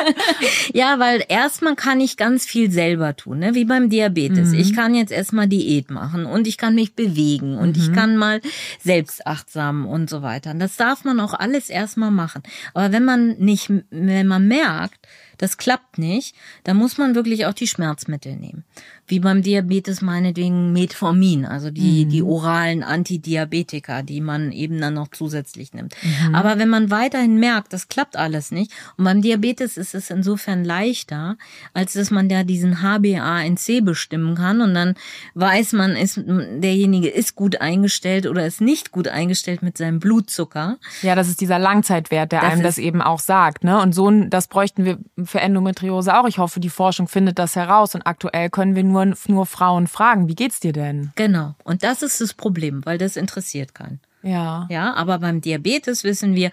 ja, weil erstmal kann ich ganz viel selber tun, ne? wie beim Diabetes. Mhm. Ich kann jetzt erstmal Diät machen und ich kann mich bewegen und mhm. ich kann mal selbstachtsam und so weiter. Und das darf man auch alles erstmal machen. Aber wenn man nicht, wenn man merkt, das klappt nicht, dann muss man wirklich auch die Schmerzmittel nehmen. Wie beim Diabetes meinetwegen Metformin, also die, mhm. die oralen Antidiabetika, die man eben dann noch zusätzlich nimmt. Mhm. Aber wenn man weiterhin merkt, das klappt alles nicht, und beim Diabetes ist es insofern leichter, als dass man ja diesen HbA1c bestimmen kann und dann weiß man, ist, derjenige ist gut eingestellt oder ist nicht gut eingestellt mit seinem Blutzucker. Ja, das ist dieser Langzeitwert, der das einem das eben auch sagt, ne? Und so, das bräuchten wir für Endometriose auch. Ich hoffe, die Forschung findet das heraus und aktuell können wir nur, nur Frauen fragen, wie geht's dir denn? Genau. Und das ist das Problem, weil das interessiert keinen. Ja. Ja, aber beim Diabetes wissen wir,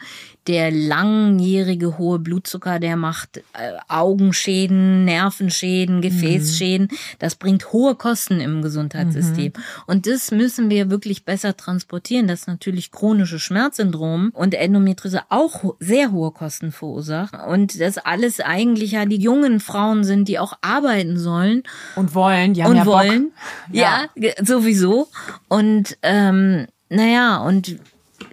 der langjährige hohe Blutzucker, der macht äh, Augenschäden, Nervenschäden, Gefäßschäden. Mhm. Das bringt hohe Kosten im Gesundheitssystem. Mhm. Und das müssen wir wirklich besser transportieren, dass natürlich chronische Schmerzsyndrom und Endometriose auch sehr hohe Kosten verursachen. Und das alles eigentlich ja die jungen Frauen sind, die auch arbeiten sollen. Und wollen, ja. Und ja wollen. Ja. ja, sowieso. Und ähm, naja, und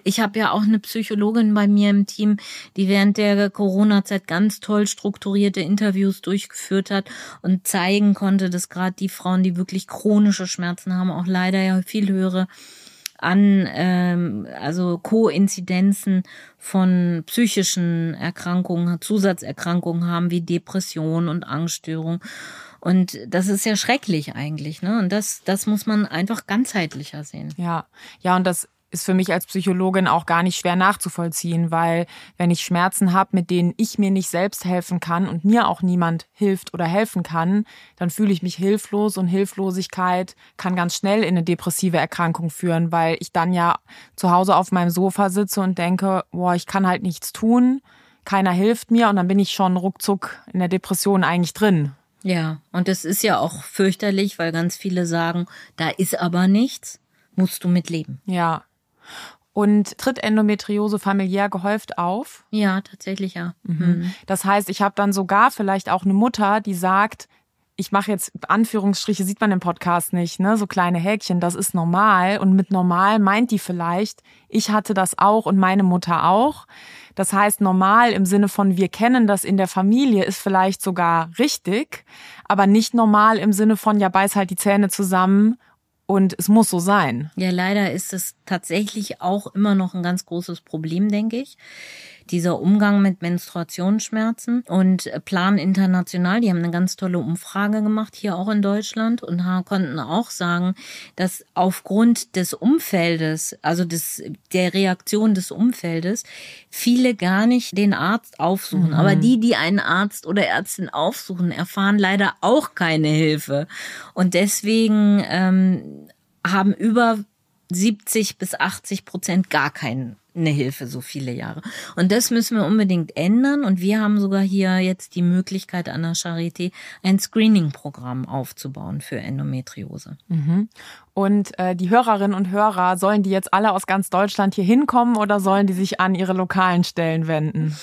ich habe ja auch eine Psychologin bei mir im Team, die während der Corona-Zeit ganz toll strukturierte Interviews durchgeführt hat und zeigen konnte, dass gerade die Frauen, die wirklich chronische Schmerzen haben, auch leider ja viel höhere an ähm, also Koinzidenzen von psychischen Erkrankungen, Zusatzerkrankungen haben wie Depression und Angststörung. Und das ist ja schrecklich eigentlich, ne? Und das, das muss man einfach ganzheitlicher sehen. Ja, ja, und das ist für mich als Psychologin auch gar nicht schwer nachzuvollziehen, weil wenn ich Schmerzen habe, mit denen ich mir nicht selbst helfen kann und mir auch niemand hilft oder helfen kann, dann fühle ich mich hilflos und Hilflosigkeit kann ganz schnell in eine depressive Erkrankung führen, weil ich dann ja zu Hause auf meinem Sofa sitze und denke, boah, ich kann halt nichts tun, keiner hilft mir und dann bin ich schon ruckzuck in der Depression eigentlich drin. Ja, und das ist ja auch fürchterlich, weil ganz viele sagen, da ist aber nichts, musst du mit leben. Ja. Und tritt Endometriose familiär gehäuft auf? Ja, tatsächlich ja. Mhm. Das heißt, ich habe dann sogar vielleicht auch eine Mutter, die sagt, ich mache jetzt Anführungsstriche, sieht man im Podcast nicht, ne? So kleine Häkchen, das ist normal. Und mit normal meint die vielleicht, ich hatte das auch und meine Mutter auch. Das heißt, normal im Sinne von wir kennen das in der Familie ist vielleicht sogar richtig, aber nicht normal im Sinne von ja beiß halt die Zähne zusammen und es muss so sein. Ja, leider ist es tatsächlich auch immer noch ein ganz großes Problem, denke ich dieser Umgang mit Menstruationsschmerzen und Plan International, die haben eine ganz tolle Umfrage gemacht, hier auch in Deutschland und konnten auch sagen, dass aufgrund des Umfeldes, also des, der Reaktion des Umfeldes, viele gar nicht den Arzt aufsuchen. Mhm. Aber die, die einen Arzt oder Ärztin aufsuchen, erfahren leider auch keine Hilfe. Und deswegen ähm, haben über 70 bis 80 Prozent gar keinen eine Hilfe so viele Jahre. Und das müssen wir unbedingt ändern. Und wir haben sogar hier jetzt die Möglichkeit an der Charité ein Screening-Programm aufzubauen für Endometriose. Mhm. Und äh, die Hörerinnen und Hörer, sollen die jetzt alle aus ganz Deutschland hier hinkommen oder sollen die sich an ihre lokalen Stellen wenden?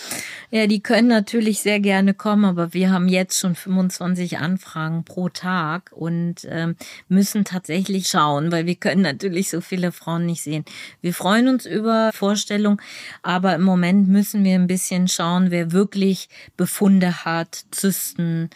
Ja, die können natürlich sehr gerne kommen, aber wir haben jetzt schon 25 Anfragen pro Tag und ähm, müssen tatsächlich schauen, weil wir können natürlich so viele Frauen nicht sehen. Wir freuen uns über Vorstellungen, aber im Moment müssen wir ein bisschen schauen, wer wirklich Befunde hat, Zysten,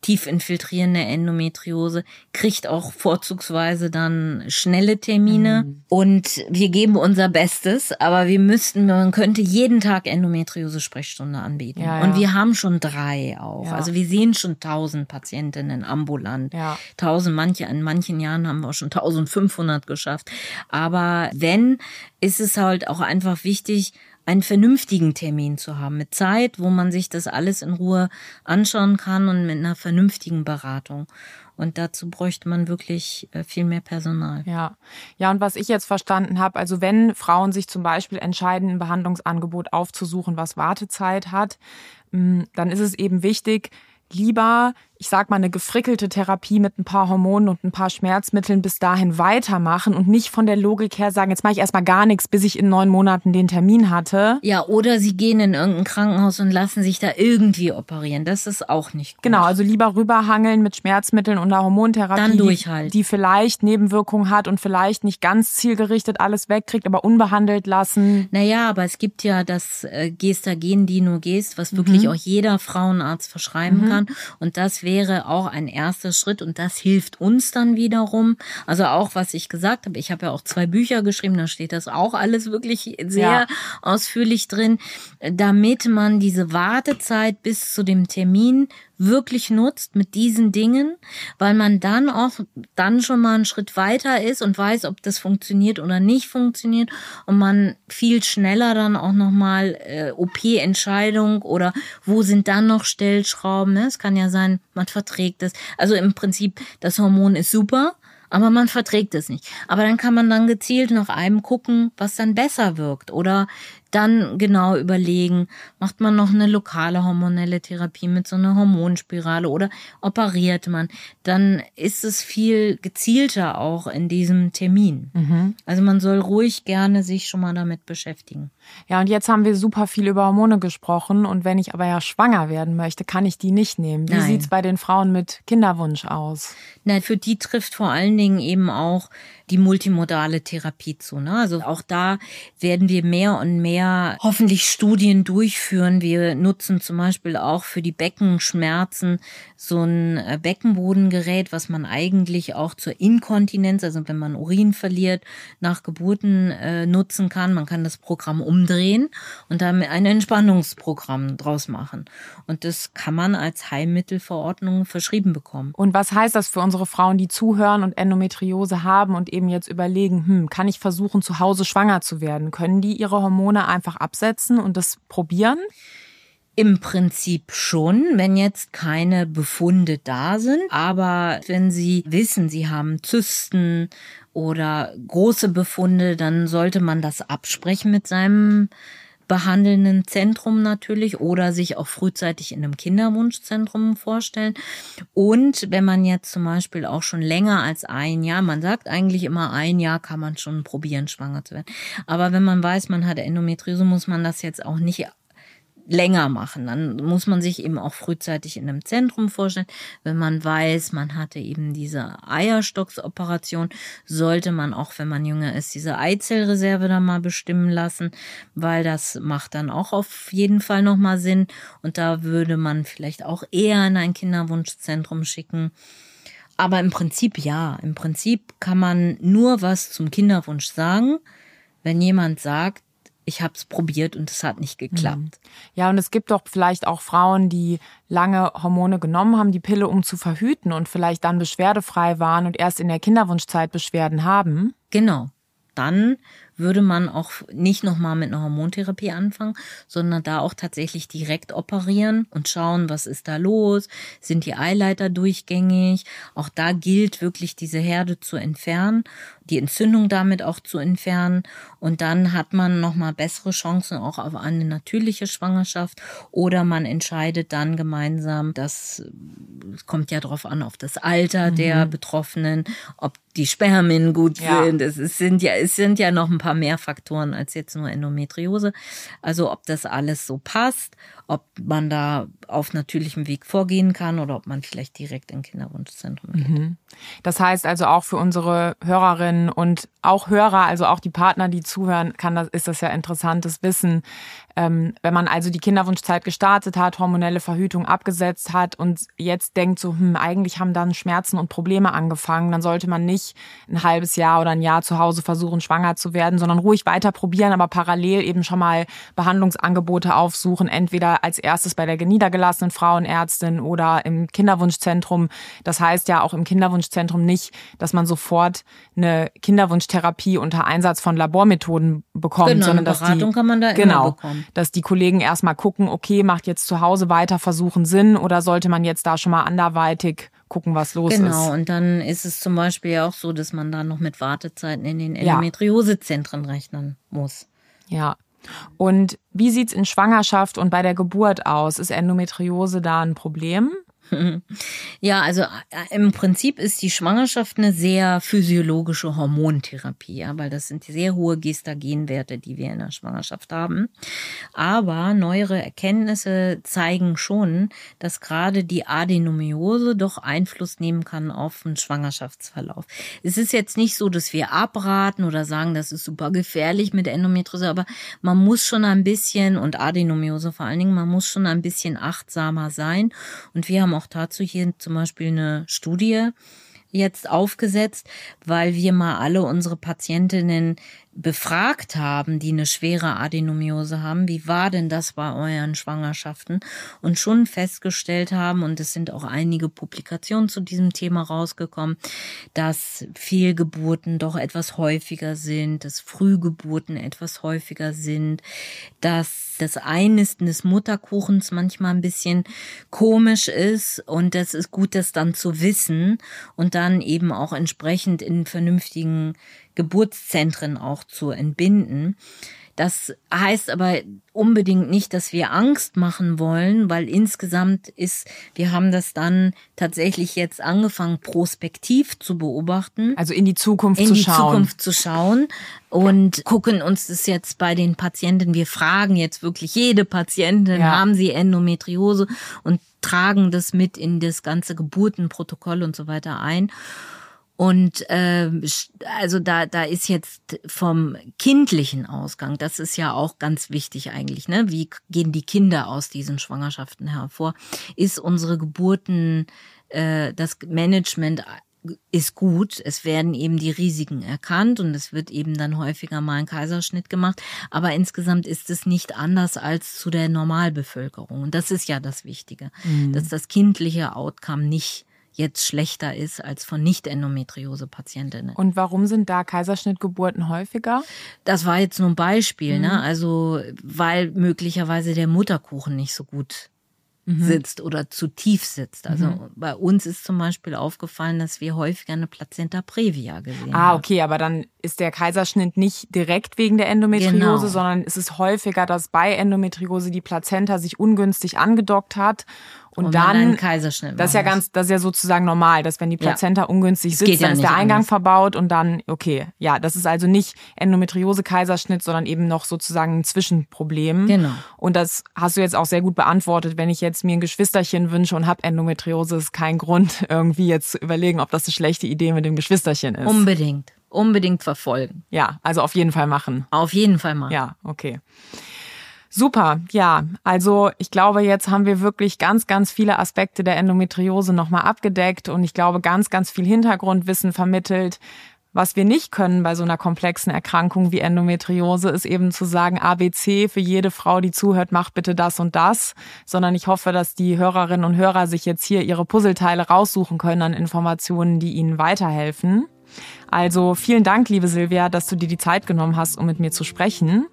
tief infiltrierende Endometriose, kriegt auch vorzugsweise dann schnelle Termine. Mhm. Und wir geben unser Bestes, aber wir müssten, man könnte jeden Tag Endometriose-Sprechstunde anbieten. Ja, ja. Und wir haben schon drei auch. Ja. Also wir sehen schon tausend Patientinnen ambulant. Tausend, manche, in manchen Jahren haben wir auch schon 1500 geschafft. Aber wenn, ist es halt auch einfach wichtig, einen vernünftigen Termin zu haben, mit Zeit, wo man sich das alles in Ruhe anschauen kann und mit einer vernünftigen Beratung. Und dazu bräuchte man wirklich äh, viel mehr Personal. Ja, ja. Und was ich jetzt verstanden habe, also wenn Frauen sich zum Beispiel entscheiden, ein Behandlungsangebot aufzusuchen, was Wartezeit hat, mm, dann ist es eben wichtig, lieber ich sag mal, eine gefrickelte Therapie mit ein paar Hormonen und ein paar Schmerzmitteln bis dahin weitermachen und nicht von der Logik her sagen, jetzt mache ich erstmal gar nichts, bis ich in neun Monaten den Termin hatte. Ja, oder sie gehen in irgendein Krankenhaus und lassen sich da irgendwie operieren. Das ist auch nicht gut. Genau, also lieber rüberhangeln mit Schmerzmitteln und einer Hormontherapie, Dann durchhalten. die vielleicht Nebenwirkungen hat und vielleicht nicht ganz zielgerichtet alles wegkriegt, aber unbehandelt lassen. Naja, aber es gibt ja das äh, Gestagen, Dino Gest, was wirklich mhm. auch jeder Frauenarzt verschreiben mhm. kann. Und das wäre auch ein erster Schritt und das hilft uns dann wiederum. Also auch, was ich gesagt habe, ich habe ja auch zwei Bücher geschrieben, da steht das auch alles wirklich sehr ja. ausführlich drin, damit man diese Wartezeit bis zu dem Termin wirklich nutzt mit diesen Dingen, weil man dann auch dann schon mal einen Schritt weiter ist und weiß, ob das funktioniert oder nicht funktioniert und man viel schneller dann auch noch mal äh, OP-Entscheidung oder wo sind dann noch Stellschrauben. Ne? Es kann ja sein, man verträgt es. Also im Prinzip das Hormon ist super, aber man verträgt es nicht. Aber dann kann man dann gezielt nach einem gucken, was dann besser wirkt oder dann genau überlegen, macht man noch eine lokale hormonelle Therapie mit so einer Hormonspirale oder operiert man, dann ist es viel gezielter auch in diesem Termin. Mhm. Also man soll ruhig gerne sich schon mal damit beschäftigen. Ja, und jetzt haben wir super viel über Hormone gesprochen und wenn ich aber ja schwanger werden möchte, kann ich die nicht nehmen. Wie Nein. sieht's bei den Frauen mit Kinderwunsch aus? Na, für die trifft vor allen Dingen eben auch die multimodale Therapie zu. Ne? Also auch da werden wir mehr und mehr mehr hoffentlich Studien durchführen. Wir nutzen zum Beispiel auch für die Beckenschmerzen so ein äh, Beckenbodengerät, was man eigentlich auch zur Inkontinenz, also wenn man Urin verliert, nach Geburten äh, nutzen kann. Man kann das Programm umdrehen und dann ein Entspannungsprogramm draus machen. Und das kann man als Heilmittelverordnung verschrieben bekommen. Und was heißt das für unsere Frauen, die zuhören und Endometriose haben und eben jetzt überlegen, hm, kann ich versuchen, zu Hause schwanger zu werden? Können die ihre Hormone einfach absetzen und das probieren? Im Prinzip schon, wenn jetzt keine Befunde da sind. Aber wenn Sie wissen, Sie haben Zysten oder große Befunde, dann sollte man das absprechen mit seinem behandelnden Zentrum natürlich oder sich auch frühzeitig in einem Kinderwunschzentrum vorstellen. Und wenn man jetzt zum Beispiel auch schon länger als ein Jahr, man sagt eigentlich immer ein Jahr kann man schon probieren, schwanger zu werden. Aber wenn man weiß, man hat Endometriose, muss man das jetzt auch nicht länger machen. Dann muss man sich eben auch frühzeitig in einem Zentrum vorstellen. Wenn man weiß, man hatte eben diese Eierstocksoperation, sollte man auch, wenn man jünger ist, diese Eizellreserve dann mal bestimmen lassen, weil das macht dann auch auf jeden Fall nochmal Sinn. Und da würde man vielleicht auch eher in ein Kinderwunschzentrum schicken. Aber im Prinzip ja, im Prinzip kann man nur was zum Kinderwunsch sagen, wenn jemand sagt, ich habe es probiert und es hat nicht geklappt. Mhm. Ja, und es gibt doch vielleicht auch Frauen, die lange Hormone genommen haben, die Pille, um zu verhüten und vielleicht dann beschwerdefrei waren und erst in der Kinderwunschzeit Beschwerden haben. Genau. Dann würde man auch nicht nochmal mit einer Hormontherapie anfangen, sondern da auch tatsächlich direkt operieren und schauen, was ist da los, sind die Eileiter durchgängig. Auch da gilt wirklich diese Herde zu entfernen, die Entzündung damit auch zu entfernen und dann hat man nochmal bessere Chancen auch auf eine natürliche Schwangerschaft oder man entscheidet dann gemeinsam, das kommt ja drauf an, auf das Alter mhm. der Betroffenen, ob die Spermien gut ja. sind. Es sind ja, es sind ja noch ein paar mehr Faktoren als jetzt nur Endometriose. Also ob das alles so passt, ob man da auf natürlichem Weg vorgehen kann oder ob man vielleicht direkt in Kinderwunschzentrum geht. Mhm. Das heißt also auch für unsere Hörerinnen und auch Hörer, also auch die Partner, die zuhören, kann das, ist das ja interessantes Wissen. Ähm, wenn man also die Kinderwunschzeit gestartet hat, hormonelle Verhütung abgesetzt hat und jetzt denkt so, hm, eigentlich haben dann Schmerzen und Probleme angefangen, dann sollte man nicht ein halbes Jahr oder ein Jahr zu Hause versuchen, schwanger zu werden, sondern ruhig weiter probieren, aber parallel eben schon mal Behandlungsangebote aufsuchen, entweder als erstes bei der niedergelassenen Frauenärztin oder im Kinderwunschzentrum. Das heißt ja auch im Kinderwunschzentrum nicht, dass man sofort eine Kinderwunschtherapie unter Einsatz von Labormethoden bekommt, genau, sondern dass Beratung die, kann man da genau, bekommen dass die Kollegen erstmal gucken, okay, macht jetzt zu Hause weiter Versuchen Sinn oder sollte man jetzt da schon mal anderweitig gucken, was los genau, ist. Genau, und dann ist es zum Beispiel auch so, dass man da noch mit Wartezeiten in den Endometriosezentren rechnen muss. Ja. Und wie sieht's in Schwangerschaft und bei der Geburt aus? Ist Endometriose da ein Problem? Ja, also äh, im Prinzip ist die Schwangerschaft eine sehr physiologische Hormontherapie, ja, weil das sind sehr hohe Gestagenwerte, die wir in der Schwangerschaft haben. Aber neuere Erkenntnisse zeigen schon, dass gerade die Adenomiose doch Einfluss nehmen kann auf den Schwangerschaftsverlauf. Es ist jetzt nicht so, dass wir abraten oder sagen, das ist super gefährlich mit Endometriose, aber man muss schon ein bisschen und Adenomiose vor allen Dingen, man muss schon ein bisschen achtsamer sein. Und wir haben auch dazu hier zum Beispiel eine Studie jetzt aufgesetzt, weil wir mal alle unsere Patientinnen befragt haben, die eine schwere Adenomiose haben, wie war denn das bei euren Schwangerschaften? Und schon festgestellt haben, und es sind auch einige Publikationen zu diesem Thema rausgekommen, dass Fehlgeburten doch etwas häufiger sind, dass Frühgeburten etwas häufiger sind, dass das Einnisten des Mutterkuchens manchmal ein bisschen komisch ist. Und das ist gut, das dann zu wissen und dann eben auch entsprechend in vernünftigen Geburtszentren auch zu entbinden. Das heißt aber unbedingt nicht, dass wir Angst machen wollen, weil insgesamt ist, wir haben das dann tatsächlich jetzt angefangen, prospektiv zu beobachten. Also in die Zukunft in zu die schauen. Zukunft zu schauen und gucken uns das jetzt bei den Patienten, wir fragen jetzt wirklich jede Patientin, Ja. haben sie Endometriose und tragen das mit in das ganze Geburtenprotokoll und so weiter ein. Und äh, also da, da ist jetzt vom kindlichen Ausgang, das ist ja auch ganz wichtig eigentlich, ne? Wie gehen die Kinder aus diesen Schwangerschaften hervor? Ist unsere Geburten, äh, das Management ist gut. Es werden eben die Risiken erkannt und es wird eben dann häufiger mal ein Kaiserschnitt gemacht. Aber insgesamt ist es nicht anders als zu der Normalbevölkerung. Und das ist ja das Wichtige, mhm. dass das kindliche Outcome nicht jetzt schlechter ist als von Nicht-Endometriose-Patientinnen. Und warum sind da Kaiserschnittgeburten häufiger? Das war jetzt nur ein Beispiel, ne? mhm. ne? Also, weil möglicherweise der Mutterkuchen nicht so gut mhm. sitzt oder zu tief sitzt. Also mhm. bei uns ist zum Beispiel aufgefallen, dass wir häufiger eine Plazenta previa gesehen ah, haben. Ah, okay, aber dann ist der Kaiserschnitt nicht direkt wegen der Endometriose, genau. sondern es ist häufiger, dass bei Endometriose die Plazenta sich ungünstig angedockt hat und, und dann Kaiserschnitt. Das ist ja ganz, das ist ja sozusagen normal, dass wenn die Plazenta ja. ungünstig sitzt, dann ja ist der Eingang anders. verbaut und dann, okay, ja, das ist also nicht Endometriose-Kaiserschnitt, sondern eben noch sozusagen ein Zwischenproblem. Genau. Und das hast du jetzt auch sehr gut beantwortet. Wenn ich jetzt mir ein Geschwisterchen wünsche und habe Endometriose, ist kein Grund, irgendwie jetzt zu überlegen, ob das eine schlechte Idee mit dem Geschwisterchen ist. Unbedingt. Unbedingt verfolgen. Ja, also auf jeden Fall machen. Auf jeden Fall machen. Ja, okay. Super, ja. Also ich glaube, jetzt haben wir wirklich ganz, ganz viele Aspekte der Endometriose nochmal abgedeckt und ich glaube, ganz, ganz viel Hintergrundwissen vermittelt. Was wir nicht können bei so einer komplexen Erkrankung wie Endometriose, ist eben zu sagen, ABC für jede Frau, die zuhört, mach bitte das und das, sondern ich hoffe, dass die Hörerinnen und Hörer sich jetzt hier ihre Puzzleteile raussuchen können an Informationen, die ihnen weiterhelfen. Also vielen Dank, liebe Silvia, dass du dir die Zeit genommen hast, um mit mir zu sprechen.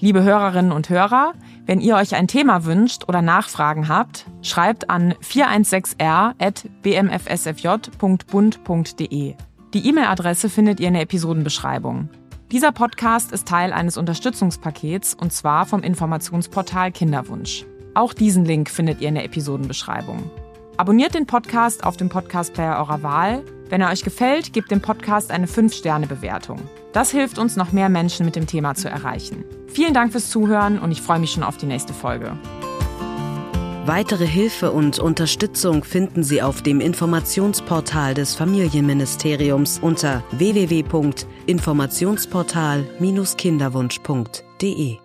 Liebe Hörerinnen und Hörer, wenn ihr euch ein Thema wünscht oder Nachfragen habt, schreibt an 416r.bmfsfj.bund.de. Die E-Mail-Adresse findet ihr in der Episodenbeschreibung. Dieser Podcast ist Teil eines Unterstützungspakets und zwar vom Informationsportal Kinderwunsch. Auch diesen Link findet ihr in der Episodenbeschreibung. Abonniert den Podcast auf dem Podcast-Player eurer Wahl. Wenn er euch gefällt, gebt dem Podcast eine 5-Sterne-Bewertung. Das hilft uns, noch mehr Menschen mit dem Thema zu erreichen. Vielen Dank fürs Zuhören und ich freue mich schon auf die nächste Folge. Weitere Hilfe und Unterstützung finden Sie auf dem Informationsportal des Familienministeriums unter www.informationsportal-kinderwunsch.de.